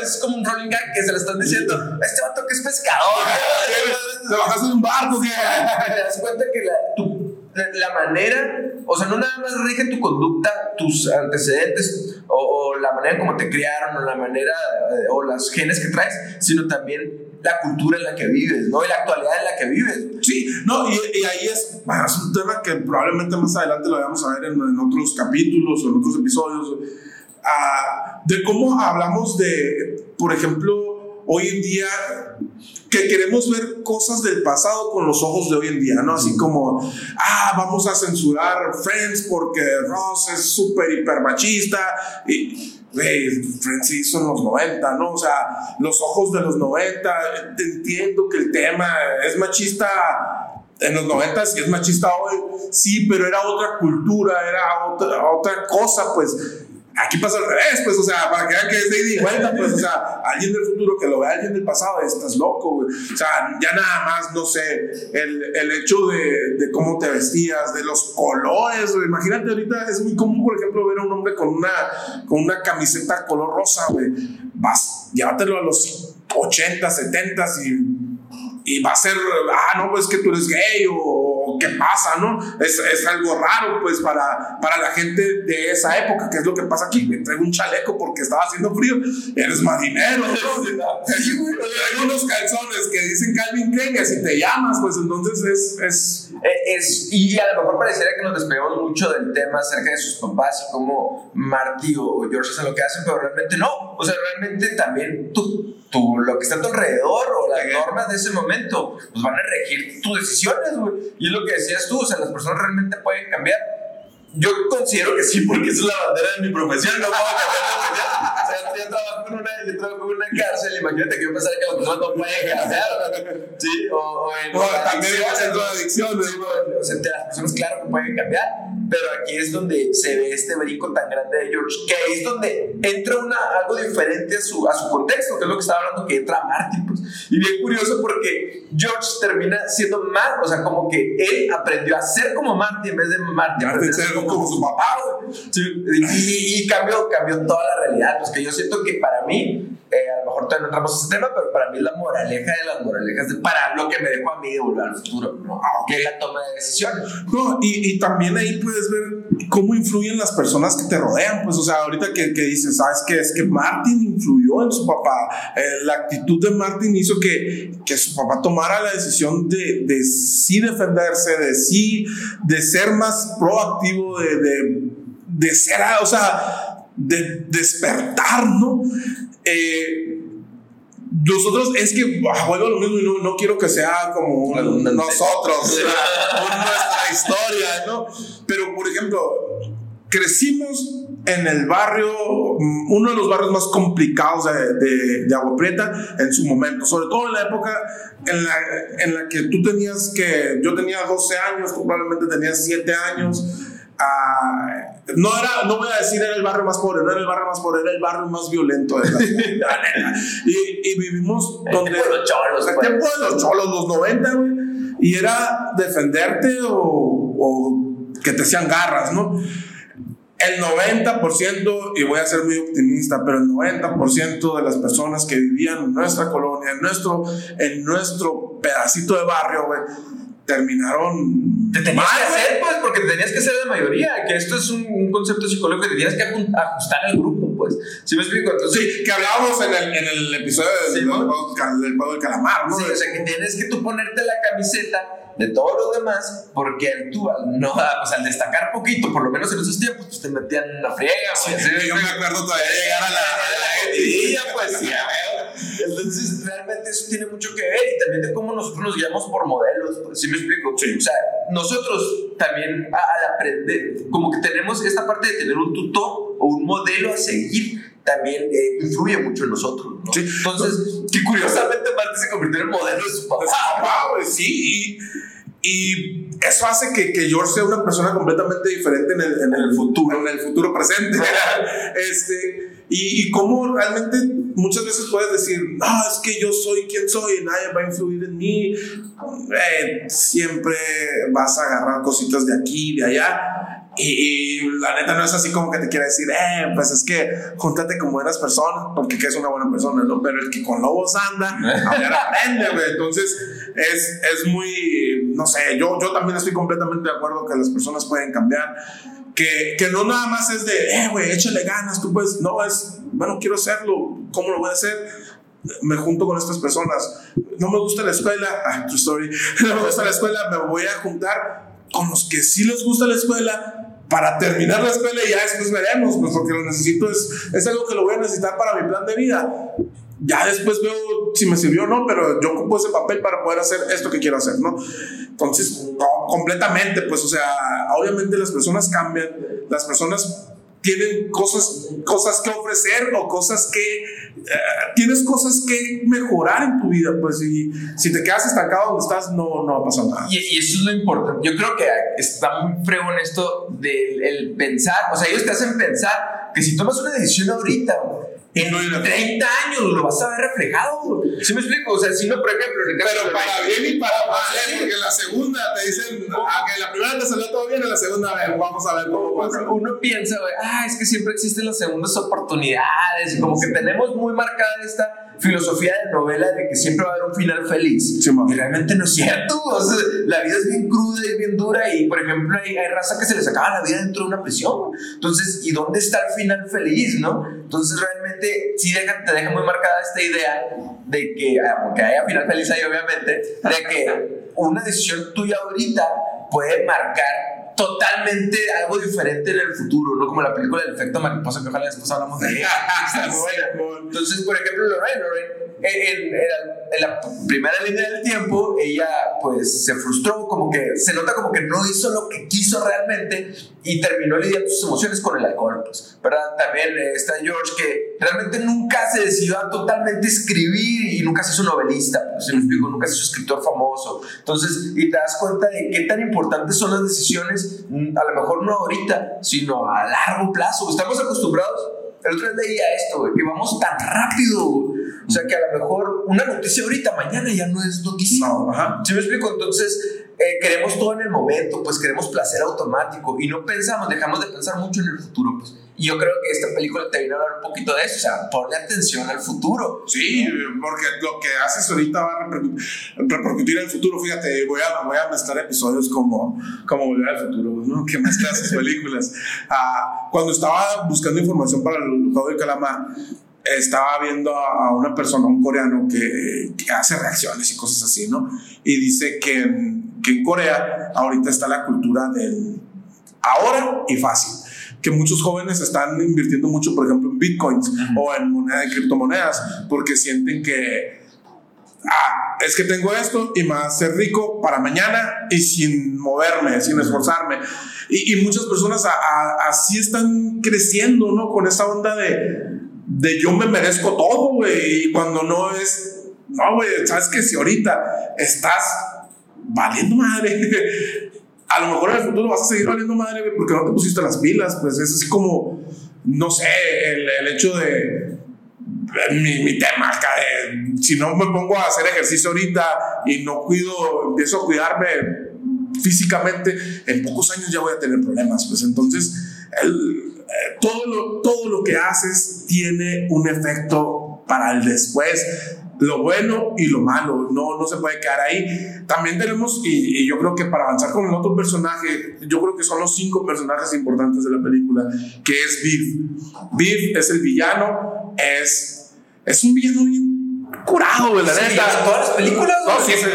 es, como un rolling gag que se le están diciendo, este vato que es pescador. Te bajaste de un barco, ¿qué? Te das cuenta que la, tu, la, manera, o sea, no nada más rige tu conducta, tus antecedentes, o, o la manera como te criaron, o la manera, eh, o las genes que traes, sino también la cultura en la que vives, ¿no? Y la actualidad en la que vives. Sí, no, y, y ahí es, bueno, es un tema que probablemente más adelante lo vamos a ver en, en otros capítulos o en otros episodios, ah, de cómo hablamos de, por ejemplo, hoy en día, que queremos ver cosas del pasado con los ojos de hoy en día, ¿no? Así como, ah, vamos a censurar Friends porque Ross es súper hiper machista y... Güey, Friends se hizo en los 90, ¿no? O sea, los ojos de los 90, entiendo que el tema es machista en los 90 y es machista hoy, sí, pero era otra cultura, era otra, otra cosa, pues aquí pasa al revés, pues, o sea, para que vean que es de ida y vuelta, pues, o sea, alguien del futuro que lo vea alguien del pasado, estás loco, güey. O sea, ya nada más, no sé, el, el hecho de, cómo te vestías, de los colores, güey. Imagínate ahorita, es muy común, por ejemplo, ver a un hombre con una, con una camiseta color rosa, güey. Vas, llévatelo a los 80, 70 y y va a ser, ah, no, pues que tú eres gay o, qué pasa, ¿no? Es, es, algo raro, pues, para, para la gente de esa época, que es lo que pasa aquí. Me traigo un chaleco porque estaba haciendo frío, eres marinero, ¿no? traigo unos calzones que dicen Calvin Klein y así te llamas, pues entonces es, es... es. Y a lo mejor pareciera que nos despegamos mucho del tema acerca de sus papás y cómo Marty o George hacen lo que hacen, pero realmente no. O sea, realmente también tú, tú lo que está a tu alrededor o las normas de ese momento pues van a regir tus decisiones, güey. Y es lo que decías tú, o sea, las personas realmente pueden cambiar. Yo considero que sí, porque esa es la bandera de mi profesión, no puedo cambiar O sea, yo trabajo en una, yo trabajo en una cárcel, imagínate que yo pensaba que las personas no pueden cambiar, ¿sí? O, o en de adicciones. Sí, o sea, las personas, claro que pueden cambiar, pero aquí es donde se ve este brinco tan grande de George, que ahí es donde entra una, algo diferente a su, a su contexto, que es lo que estaba hablando, que entra Martin, pues. Y bien curioso porque George termina siendo más, o sea, como que él aprendió a ser como Marty en vez de Marty. Aprendió a ser como, como su papá, sí, y, y, cambió, cambió toda la realidad, pues que yo siento que para mí eh, a lo mejor todavía no entramos a ese tema, pero para mí la moraleja de las moralejas, de, para lo que me dejó a mí de volver al futuro, ¿no? que es la toma de decisiones. No, y, y, también ahí puedes ver cómo influyen las personas que te rodean, pues, o sea, ahorita que, que dices, ¿sabes qué? Es que Martin influyó en su papá, eh, la actitud de Martin hizo que, que su papá tomara la decisión de, de sí defenderse, de sí, de ser más proactivo, de, de, ser, o sea, de despertar, ¿no? Eh, nosotros es que vuelvo a lo mismo y no, no, quiero que sea como nosotros, nuestra historia, ¿no? Pero, por ejemplo, crecimos en el barrio, uno de los barrios más complicados de, de, de, Agua Prieta en su momento, sobre todo en la época en la, en la que tú tenías que, yo tenía 12 años, tú probablemente tenías 7 años. Uh, no era, no voy a decir era el barrio más pobre, no era el barrio más pobre, era el barrio más violento de la ciudad. y, y, vivimos donde. El tiempo de los cholos. El pues. tiempo de los cholos, los 90, güey. Y era defenderte o, o que te hacían garras, ¿no? El 90%, y voy a ser muy optimista, pero el 90% de las personas que vivían en nuestra colonia, en nuestro, en nuestro pedacito de barrio, güey, terminaron. Te tenías mal, que hacer, pues, porque tenías que ser de mayoría. Que esto es un, un concepto psicológico que te tienes que ajustar al grupo, pues. ¿Sí me explico? Entonces, sí, que hablábamos en el, en el episodio sí, del, juego, del calamar, ¿no? Sí, o sea, que tienes que tú ponerte la camiseta de todos los demás, porque tú al, no, pues, al destacar poquito, por lo menos en esos tiempos, pues te metían en la friega. Pues, sí, yo me acuerdo todavía llegar a la, a la, pues, sí, entonces, realmente eso tiene mucho que ver y también de cómo nosotros nos guiamos por modelos. ¿Sí me explico? Sí. O sea, nosotros también al aprender, como que tenemos esta parte de tener un tutor o un modelo a seguir, también eh, influye mucho en nosotros. ¿no? Sí. Entonces, que curiosamente Marte se convirtió en el modelo de su papá. Pues sí. Y, y eso hace que, que, George sea una persona completamente diferente en el, en el futuro, en el futuro presente. este, y, y cómo realmente muchas veces puedes decir, no, es que yo soy quien soy, nadie va a influir en mí. Eh, siempre vas a agarrar cositas de aquí de allá. Y, la neta no es así como que te quiere decir, eh, pues es que júntate con buenas personas, porque que es una buena persona, ¿no? Pero el que con lobos anda, a aprende, güey. Entonces, es, es muy, no sé, yo, yo también estoy completamente de acuerdo que las personas pueden cambiar. Que, que no nada más es de, eh, güey, échale ganas, tú puedes, no, es, bueno, quiero hacerlo, ¿cómo lo voy a hacer? me junto con estas personas. No me gusta la escuela, ah, true story. No me gusta la escuela, me voy a juntar con los que sí les gusta la escuela para terminar la escuela y ya después veremos, pues porque lo necesito, es, es algo que lo voy a necesitar para mi plan de vida. Ya después veo si me sirvió o no, pero yo ocupo ese papel para poder hacer esto que quiero hacer, ¿no? Entonces, completamente, pues, o sea, obviamente las personas cambian, las personas tienen cosas, cosas que ofrecer o cosas que eh, tienes cosas que mejorar en tu vida, pues y si te quedas estancado donde estás, no, no va a pasar nada. Y, eso es lo importante. Yo creo que está muy fregón esto del el pensar, o sea, ellos te hacen pensar que si tomas una decisión ahorita, en 30 años lo vas a ver reflejado. ¿Sí me explico? O sea, si no, por ejemplo, Pero para bien y para mal, porque en la segunda te dicen, ah, que la primera te salió todo bien, en la segunda, a ver, vamos a ver cómo pasa. Uno piensa, ah, es que siempre existen las segundas oportunidades, y como que tenemos muy marcada esta filosofía de novela de que siempre va a haber un final feliz. y realmente no es cierto. la vida es bien cruda y bien dura. Y por ejemplo, hay, hay, raza que se les acaba la vida dentro de una prisión. Entonces, ¿y dónde está el final feliz? ¿no? Entonces, realmente, sí deja, te deja muy marcada esta idea de que, aunque haya final feliz ahí, obviamente, de que una decisión tuya ahorita puede marcar totalmente algo diferente en el futuro, no como la película del efecto mariposa que ojalá después hablamos de ella. Entonces, por ejemplo, Lorraine, Lorraine en, en, la primera línea del tiempo, ella pues se frustró, como que se nota como que no hizo lo que quiso realmente y terminó lidiando sus emociones con el alcohol, pues, ¿verdad? También está George que realmente nunca se decidió a totalmente escribir y nunca se hizo novelista, pues, se me explico, nunca se hizo escritor famoso. Entonces, y te das cuenta de qué tan importantes son las decisiones, mm, a lo mejor no ahorita, sino a largo plazo. Estamos acostumbrados el otro día leía esto, güey, que vamos tan rápido, O sea, que a lo mejor una noticia ahorita, mañana ya no es noticia. No, ajá. ¿Sí me explico? Entonces, eh, queremos todo en el momento, pues queremos placer automático y no pensamos, dejamos de pensar mucho en el futuro, pues. Y yo creo que esta película te viene a hablar un poquito de eso, o sea, ponle atención al futuro. Sí, porque lo que haces ahorita va a repercutir en el futuro. Fíjate, voy a, voy a mezclar episodios como, como Volver al Futuro, ¿no? Que mezclas sus películas. Ah, cuando estaba buscando información para el juego de calamar, estaba viendo a, una persona, un coreano, que, que, hace reacciones y cosas así, ¿no? Y dice que, que en Corea ahorita está la cultura del ahora y fácil que muchos jóvenes están invirtiendo mucho, por ejemplo, en bitcoins o en moneda de criptomonedas, porque sienten que, ah, es que tengo esto y me va a ser rico para mañana y sin moverme, sin esforzarme. Y, y muchas personas así están creciendo, ¿no? Con esa onda de, de yo me merezco todo, güey, y cuando no es, no, güey, sabes que si ahorita estás valiendo madre, a lo mejor en el futuro vas a seguir valiendo madre porque no te pusiste las pilas, pues es así como, no sé, el, el hecho de mi, mi, tema acá de si no me pongo a hacer ejercicio ahorita y no cuido, empiezo a cuidarme físicamente, en pocos años ya voy a tener problemas, pues entonces eh, todo, lo, todo lo que haces tiene un efecto para el después lo bueno y lo malo, no, no se puede quedar ahí. También tenemos, y, yo creo que para avanzar con el otro personaje, yo creo que son los cinco personajes importantes de la película, que es Biff. Biff es el villano, es, es un villano bien curado, de la neta. Todas las películas, no, sí, sí,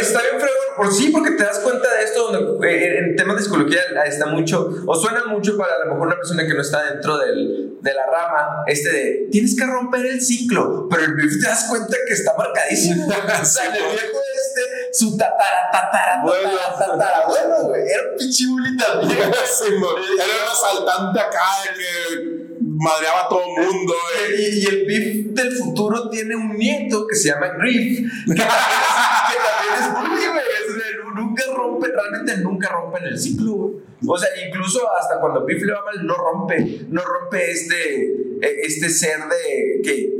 Está bien por sí, porque te das cuenta de esto, donde eh, en temas de psicología está mucho, o suena mucho para a lo mejor una persona que no está dentro del, de la rama, este de tienes que romper el ciclo, pero el te das cuenta que está marcadísimo. o sea, el viejo este, su tatara, tatara, bueno, tatara, bueno, güey, era un pinche también. era un asaltante acá que madreaba a todo el mundo. Y, y, el Biff del futuro tiene un nieto que se llama Griff, que, que también es güey nunca rompe, realmente nunca rompen el ciclo, O sea, incluso hasta cuando Biff le va mal, no rompe, no rompe este, e, este ser de que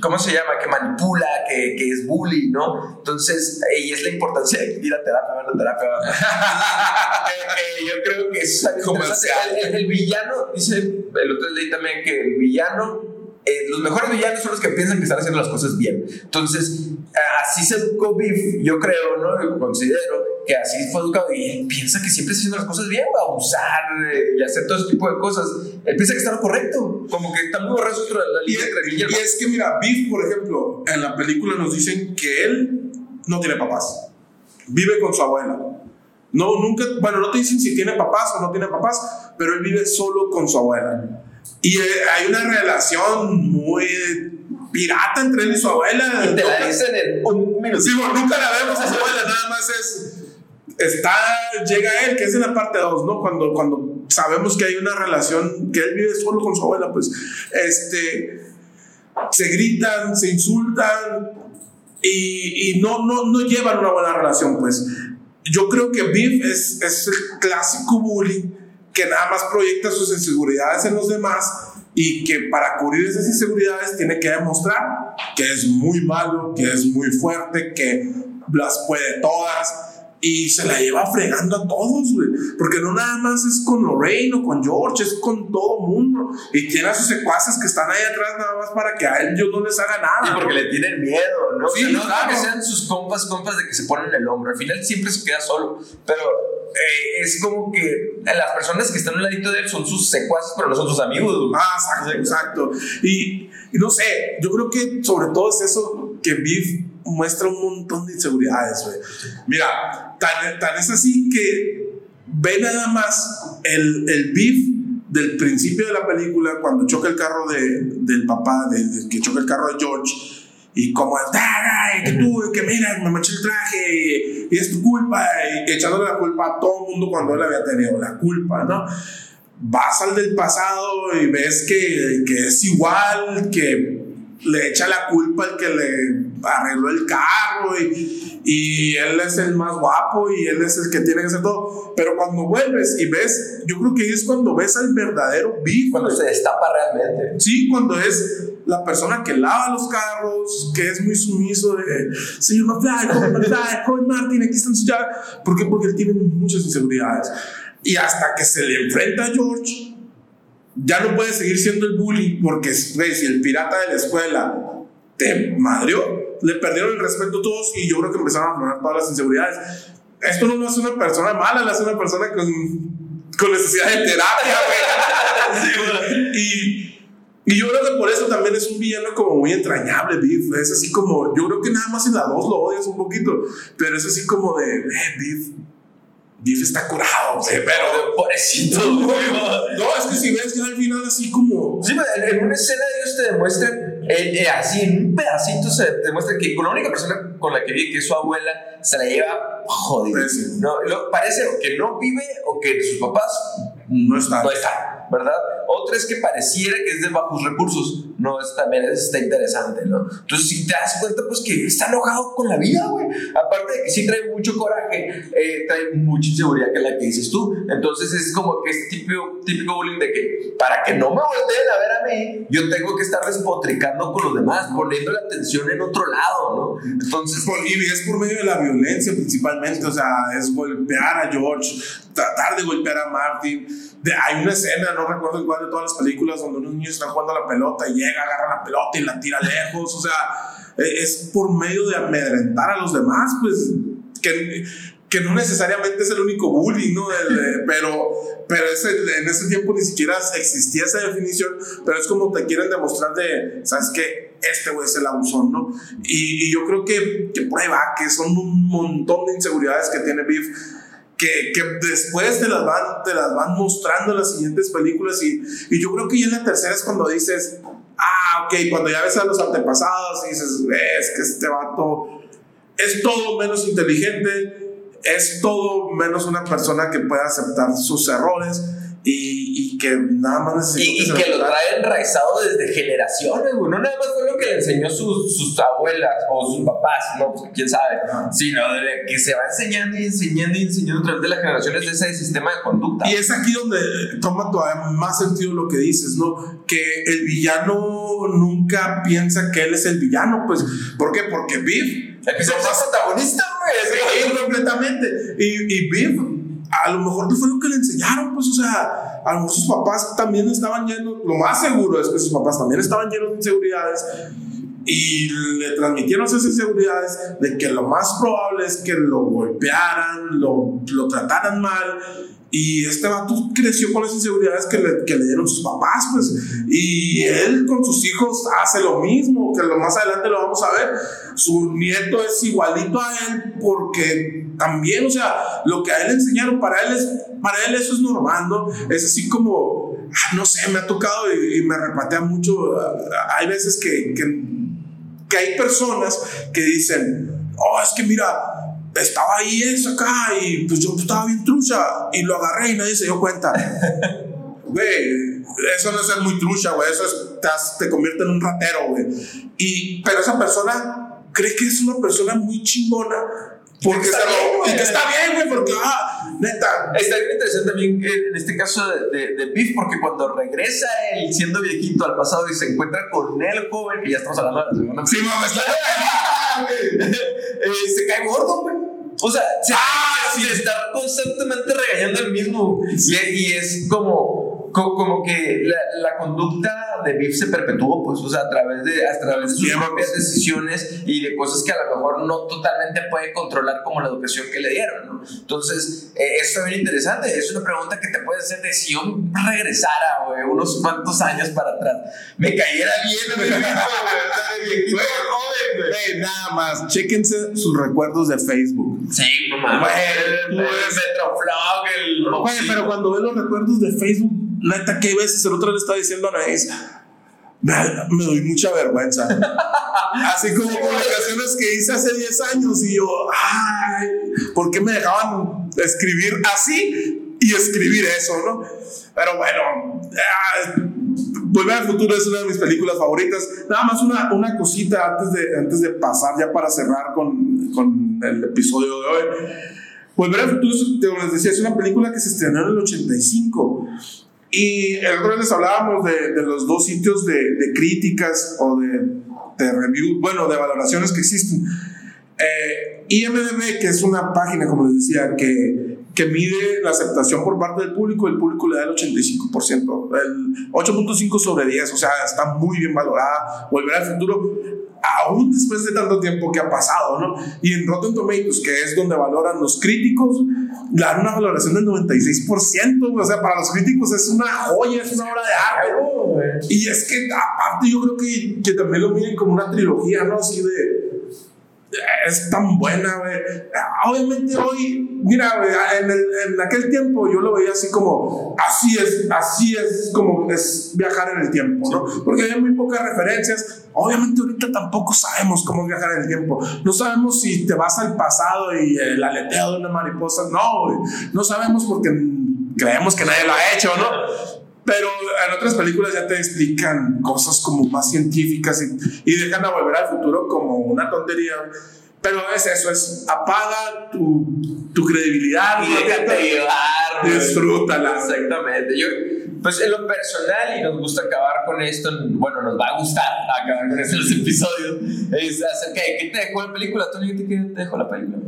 ¿cómo se llama? Que manipula, que, que es bully, ¿no? Entonces, y es la importancia de ir a terapia, a terapia. yo creo que es el, el, villano, dice el otro leí también que el villano eh, los mejores villanos son los que piensan que están haciendo las cosas bien. Entonces, así se educó Biff, yo creo, ¿no? considero que así fue educado y piensa que siempre está haciendo las cosas bien, va a abusar y hacer todo ese tipo de cosas. Él piensa que está lo correcto, como que está muy borroso la línea entre villanos. Y es que, mira, Biff, por ejemplo, en la película nos dicen que él no tiene papás, vive con su abuela. No, nunca, bueno, no te dicen si tiene papás o no tiene papás, pero él vive solo con su abuela. Y eh, hay una relación muy pirata entre él y su abuela. Y te la dicen en un minuto. Sí, bueno, nunca la vemos a su abuela, nada más es. Está, llega él, que es en la parte 2, ¿no? Cuando, cuando sabemos que hay una relación, que él vive solo con su abuela, pues, este, se gritan, se insultan y, y no, no, no llevan una buena relación, pues. Yo creo que Biff es, es el clásico bullying que nada más proyecta sus inseguridades en los demás y que para cubrir esas inseguridades tiene que demostrar que es muy malo, que es muy fuerte, que las puede todas y se la lleva fregando a todos, güey. Porque no nada más es con Lorraine o con George, es con todo mundo. Y tiene a sus secuaces que están ahí atrás nada más para que a él yo no les haga nada. Y porque le tienen miedo, ¿no? Sí, no, claro. que sean sus compas, compas de que se ponen el hombro. Al final siempre se queda solo. Pero eh, es como que las personas que están al ladito de él son sus secuaces, pero no son sus amigos. Ah, exacto, exacto. Y, y, no sé, yo creo que sobre todo es eso que Biff muestra un montón de inseguridades, güey. Mira, tan, es así que ve nada más el, el Biff del principio de la película cuando choca el carro de, del papá, de, que choca el carro de George y como que tú, que mira, me manché el traje y, es tu culpa, y echándole la culpa a todo el mundo cuando él había tenido la culpa, ¿no? Vas al del pasado y ves que, que es igual, que le echa la culpa al que le arregló el carro y, y, él es el más guapo y él es el que tiene que hacer todo. Pero cuando vuelves y ves, yo creo que es cuando ves al verdadero beef. Cuando se destapa realmente. Sí, cuando es la persona que lava los carros, que es muy sumiso de, señor McFly, joven McFly, joven Martin, aquí están sus llaves. ¿Por qué? Porque él tiene muchas inseguridades. Y hasta que se le enfrenta a George, ya no puede seguir siendo el bully porque si el pirata de la escuela te madrió, le perdieron el respeto a todos y yo creo que empezaron a aflorar todas las inseguridades. Esto no lo hace una persona mala, lo hace una persona con, con necesidad de terapia, y, y yo creo que por eso también es un villano como muy entrañable, Biff. Es así como, yo creo que nada más en la 2 lo odias un poquito, pero es así como de, eh, Biff, Biff está curado, pero pobrecito. No, es que si ves que al final así como. Sí, en una escena ellos te demuestran, eh, eh, así en un pedacito se demuestra que con la única persona con la que vive, que es su abuela, se la lleva jodido. No, parece que no vive o que sus papás no están. No están. ¿verdad? Otra es que pareciera que es de bajos recursos. No, es también está interesante, ¿no? Entonces, si te das cuenta, pues que está enojado con la vida, güey. Aparte de que sí trae mucho coraje, eh, trae mucha inseguridad, que es la que dices tú. Entonces, es como que es típico, típico bullying de que para que no me volteen a ver a mí, yo tengo que estar despotricando con los demás, poniendo la atención en otro lado, ¿no? Entonces. y es por medio de la violencia principalmente, o sea, es golpear a George, tratar de golpear a Martin hay una escena, no recuerdo en cuál de todas las películas, donde unos niños están jugando a la pelota y llega, agarra la pelota y la tira lejos. O sea, e, es por medio de amedrentar a los demás, pues, que, que no necesariamente es el único bullying, ¿no? pero pero ese, en ese tiempo ni siquiera existía esa definición, pero es como te quieren demostrar de, ¿sabes qué? Este güey es el abusón, ¿no? Y, y, yo creo que, que prueba que son un montón de inseguridades que tiene Biff que, que, después te las, van, te las van mostrando en las siguientes películas y, y, yo creo que ya en la tercera es cuando dices, ah, ok, cuando ya ves a los antepasados y dices, es que este vato es todo menos inteligente, es todo menos una persona que pueda aceptar sus errores y, y que nada más necesitó Y, y se que lo trae enraizado desde generaciones, güey. No nada más fue lo que le enseñó sus, sus abuelas o sus papás, no, pues quién sabe. Sino de que se va enseñando y enseñando y enseñando a través de las generaciones de ese sistema de conducta. Y es aquí donde toma todavía más sentido lo que dices, ¿no? Que el villano nunca piensa que él es el villano, pues. ¿Por qué? Porque Biff. El que es protagonista, güey. Sí, completamente. Y, y Biff, a lo mejor fue lo que le enseñaron, pues, o sea, a lo mejor sus papás también estaban llenos, lo más seguro es que sus papás también estaban llenos de inseguridades y le transmitieron esas inseguridades de que lo más probable es que lo golpearan, lo, lo trataran mal. Y este vato creció con las inseguridades que le, que le dieron sus papás, pues. Y él con sus hijos hace lo mismo, que lo más adelante lo vamos a ver. Su nieto es igualito a él porque también, o sea, lo que a él enseñaron, para él, es, para él eso es normal, ¿no? Es así como, ah, no sé, me ha tocado y, y me repatea mucho. ah, Hay veces que, que, que hay personas que dicen, oh, es que mira, estaba ahí eso acá y pues yo estaba bien trucha y lo agarré y nadie se dio cuenta. Güey, eso no es ser muy trucha, güey, eso es, te, hace- te convierte en un ratero, güey. Y, pero esa persona cree que es una persona muy chingona porque está bien, güey. y que está bien, güey, porque, ah, neta, Está bien interesante también en este caso de, de, de Biff, porque cuando regresa él siendo viejito al pasado y se encuentra con el joven, que ya estamos hablando de la segunda sí, mamá, está eh, se cae gordo, güey. O sea, se, se está constantemente regañando el mismo. Y, y es como, co- como que la, la conducta de Biff se perpetuó, pues, o sea, a través de, a través de sus Tiempos. propias decisiones y de cosas que a lo mejor no totalmente puede controlar como la educación que le dieron, ¿no? Entonces, eh, eso es bien interesante. Es una pregunta que te puede hacer de si yo regresara, güey, unos cuantos años para atrás, me cayera bien, güey, Güey, nada más, chéquense sus recuerdos de Facebook. Sí, mames. Güey, el pues- Metroflog, el. Güey, pero cuando ves los recuerdos de Facebook, neta, que hay veces el otro le está diciendo a Anaís, me, me doy mucha vergüenza. Así como publicaciones que hice hace 10 años y yo, ay, ¿por qué me dejaban escribir así y escribir eso, no? Pero bueno, ah, Volver al futuro es una de mis películas favoritas. Nada más una, una cosita antes de, antes de pasar ya para cerrar con, con el episodio de hoy. Volver al futuro, como les decía, es una película que se estrenó en el 85. Y el otro día les hablábamos de, de los dos sitios de, de críticas o de, de review, bueno, de valoraciones que existen. Eh, IMDB, que es una página, como les decía, que, que mide la aceptación por parte del público, el público le da el 85%, el 8.5 sobre 10, o sea, está muy bien valorada. Volver al futuro, aún después de tanto tiempo que ha pasado, ¿no? Y en Rotten Tomatoes, que es donde valoran los críticos, dan una valoración del 96%, o sea, para los críticos es una joya, es una obra de arte. Y es que aparte yo creo que, que también lo miden como una trilogía, ¿no? Así de... Es tan buena, güey. Obviamente hoy, mira, güey, en, el- en aquel tiempo yo lo veía así como, así es, así es como es viajar en el tiempo, ¿no? Porque había muy pocas referencias. Obviamente ahorita tampoco sabemos cómo viajar en el tiempo. No sabemos si te vas al pasado y el aleteo de una mariposa. No, güey. No sabemos porque creemos que nadie lo ha hecho, ¿no? Pero en otras películas ya te explican cosas como más científicas y, y dejan a volver al futuro como una tontería. Pero es eso, es apaga tu, tu credibilidad. Y déjate llevar. Disfrútala. Exactamente. Yo, pues en lo personal, y nos gusta acabar con esto, bueno, nos va a gustar acabar con esto en los episodios, es acerca de qué te dejó la película. Tony, ¿qué te- dejó la película?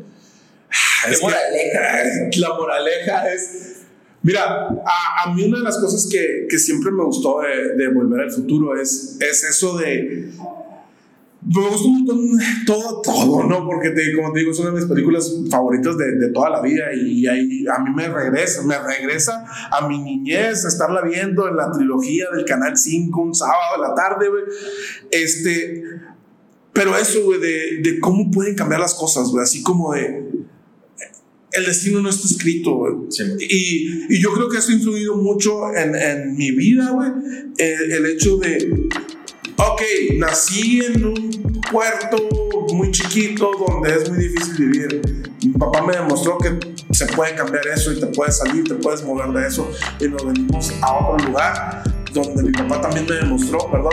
Es ¿Qué moraleja? La moraleja es. Mira, a, a mí una de las cosas que, siempre me gustó de, Volver al Futuro es, es eso de. Me gustó un montón todo, todo, ¿no? Porque, te- como te digo, es una de mis películas favoritas de, toda la vida y, ahí a mí me regresa, me regresa a mi niñez, a estarla viendo en la trilogía del Canal 5 un sábado de la tarde, güey. Este. Pero eso, güey, de, de cómo pueden cambiar las cosas, güey, así como de el destino no está escrito, güey. Sí. Y, y yo creo que eso ha influido mucho en, en mi vida, güey. El, el hecho de, ok, nací en un puerto muy chiquito donde es muy difícil vivir. Mi papá me demostró que se puede cambiar eso y te puedes salir, te puedes mover de eso. Y nos venimos a otro lugar donde mi papá también me demostró, perdón,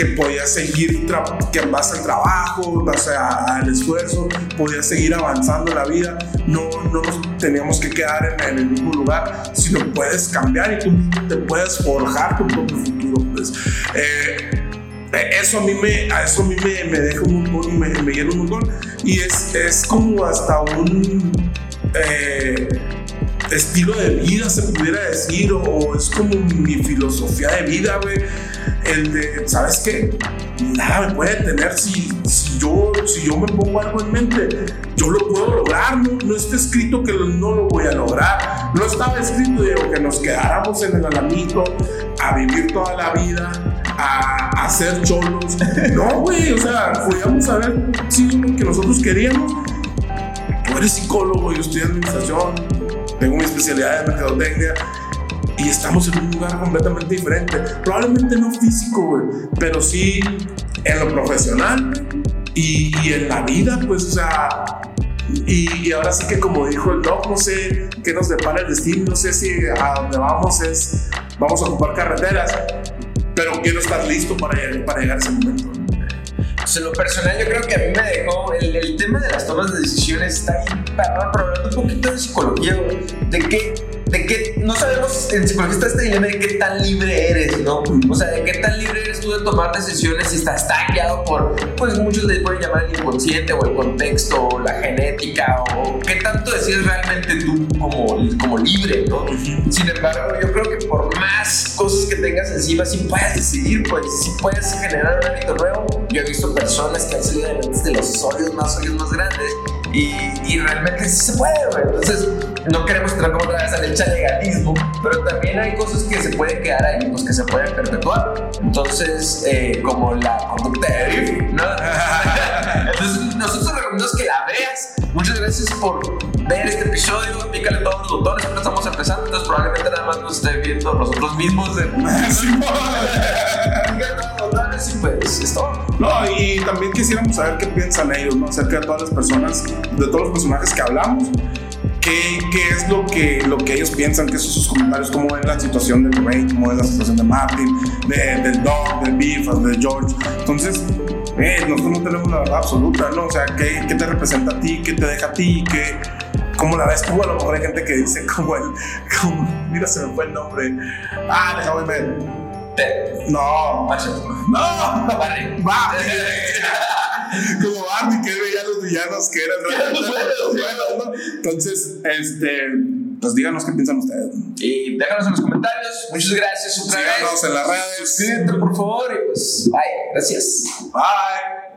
que podía seguir, que en base al trabajo, en base al esfuerzo, podía seguir avanzando en la vida. No, no nos teníamos que quedar en, el mismo lugar, sino puedes cambiar y tú te puedes forjar tu propio futuro. Pues. Eh, eso a mí me, a eso a mí me, me deja un montón, me, me llena un montón. Y es, es como hasta un eh, estilo de vida, se pudiera decir, o, es como mi filosofía de vida, güey. El de, ¿sabes qué? Nada me puede tener si, si, yo, si yo me pongo algo en mente. Yo lo puedo lograr, no, no está escrito que no lo voy a lograr. No estaba escrito, digo, que nos quedáramos en el alamito a vivir toda la vida, a, hacer cholos. No, güey, o sea, podíamos haber sido lo que nosotros queríamos tú eres psicólogo, yo estoy en administración, tengo mi especialidad en mercadotecnia y estamos en un lugar completamente diferente. Probablemente no físico, güey, pero sí en lo profesional y, en la vida, pues, o sea. Y, ahora sí que, como dijo el doc, no sé qué nos depara el destino, no sé si a donde vamos es, vamos a ocupar carreteras, pero quiero estar listo para, para llegar a ese momento. Pues en lo personal, yo creo que a mí me dejó el, tema de las tomas de decisiones está ahí, hablando un poquito de psicología, de no en psicología está este dilema de qué tan libre eres, ¿no? O sea, de qué tan libre eres tú de tomar decisiones y estás tan guiado por, pues muchos le pueden llamar el inconsciente o el contexto o la genética o qué tanto decides realmente tú como, como libre, ¿no? Sin embargo, yo creo que por más cosas que tengas encima, sí puedes decidir, pues sí puedes generar un hábito nuevo. Yo he visto personas que han salido de los hoyos más, hoyos más grandes y, y realmente sí se puede, güey. Entonces, no queremos entrar como otra vez al legalismo, pero también hay cosas que se pueden quedar ahí, pues que se pueden perpetuar. Entonces, eh, como la conducta de Riff, ¿no? Entonces, nosotros recomendamos que la veas. Muchas gracias por ver este episodio. Pícale todos los botones, pero estamos empezando, entonces probablemente nada más nos estén viendo nosotros mismos. En... Botones y pues es todo. No, y también quisiéramos saber qué piensan ellos, ¿no? Acerca de todas las personas, de todos los personajes que hablamos qué, qué es lo que, lo que ellos piensan, qué son sus comentarios, cómo ven la situación de Ray, cómo ven la situación de Martin, de, del Dog, del Beef, de George. Entonces, eh, nosotros no tenemos la verdad absoluta, ¿no? O sea, ¿qué, qué te representa a ti? ¿Qué te deja a ti? ¿Qué, ¿Cómo la ves tú? A lo mejor hay gente que dice como el... Como, mira, se me fue el nombre. Ah, déjame ver. No. No. Barry. Barry. como Barney que veía a los villanos que eran ¿no? Entonces, este, pues díganos qué piensan ustedes. Y déjanos en los comentarios. Muchas gracias otra Síganos en las redes. Suscríbete, por favor, y pues, bye. Gracias. Bye.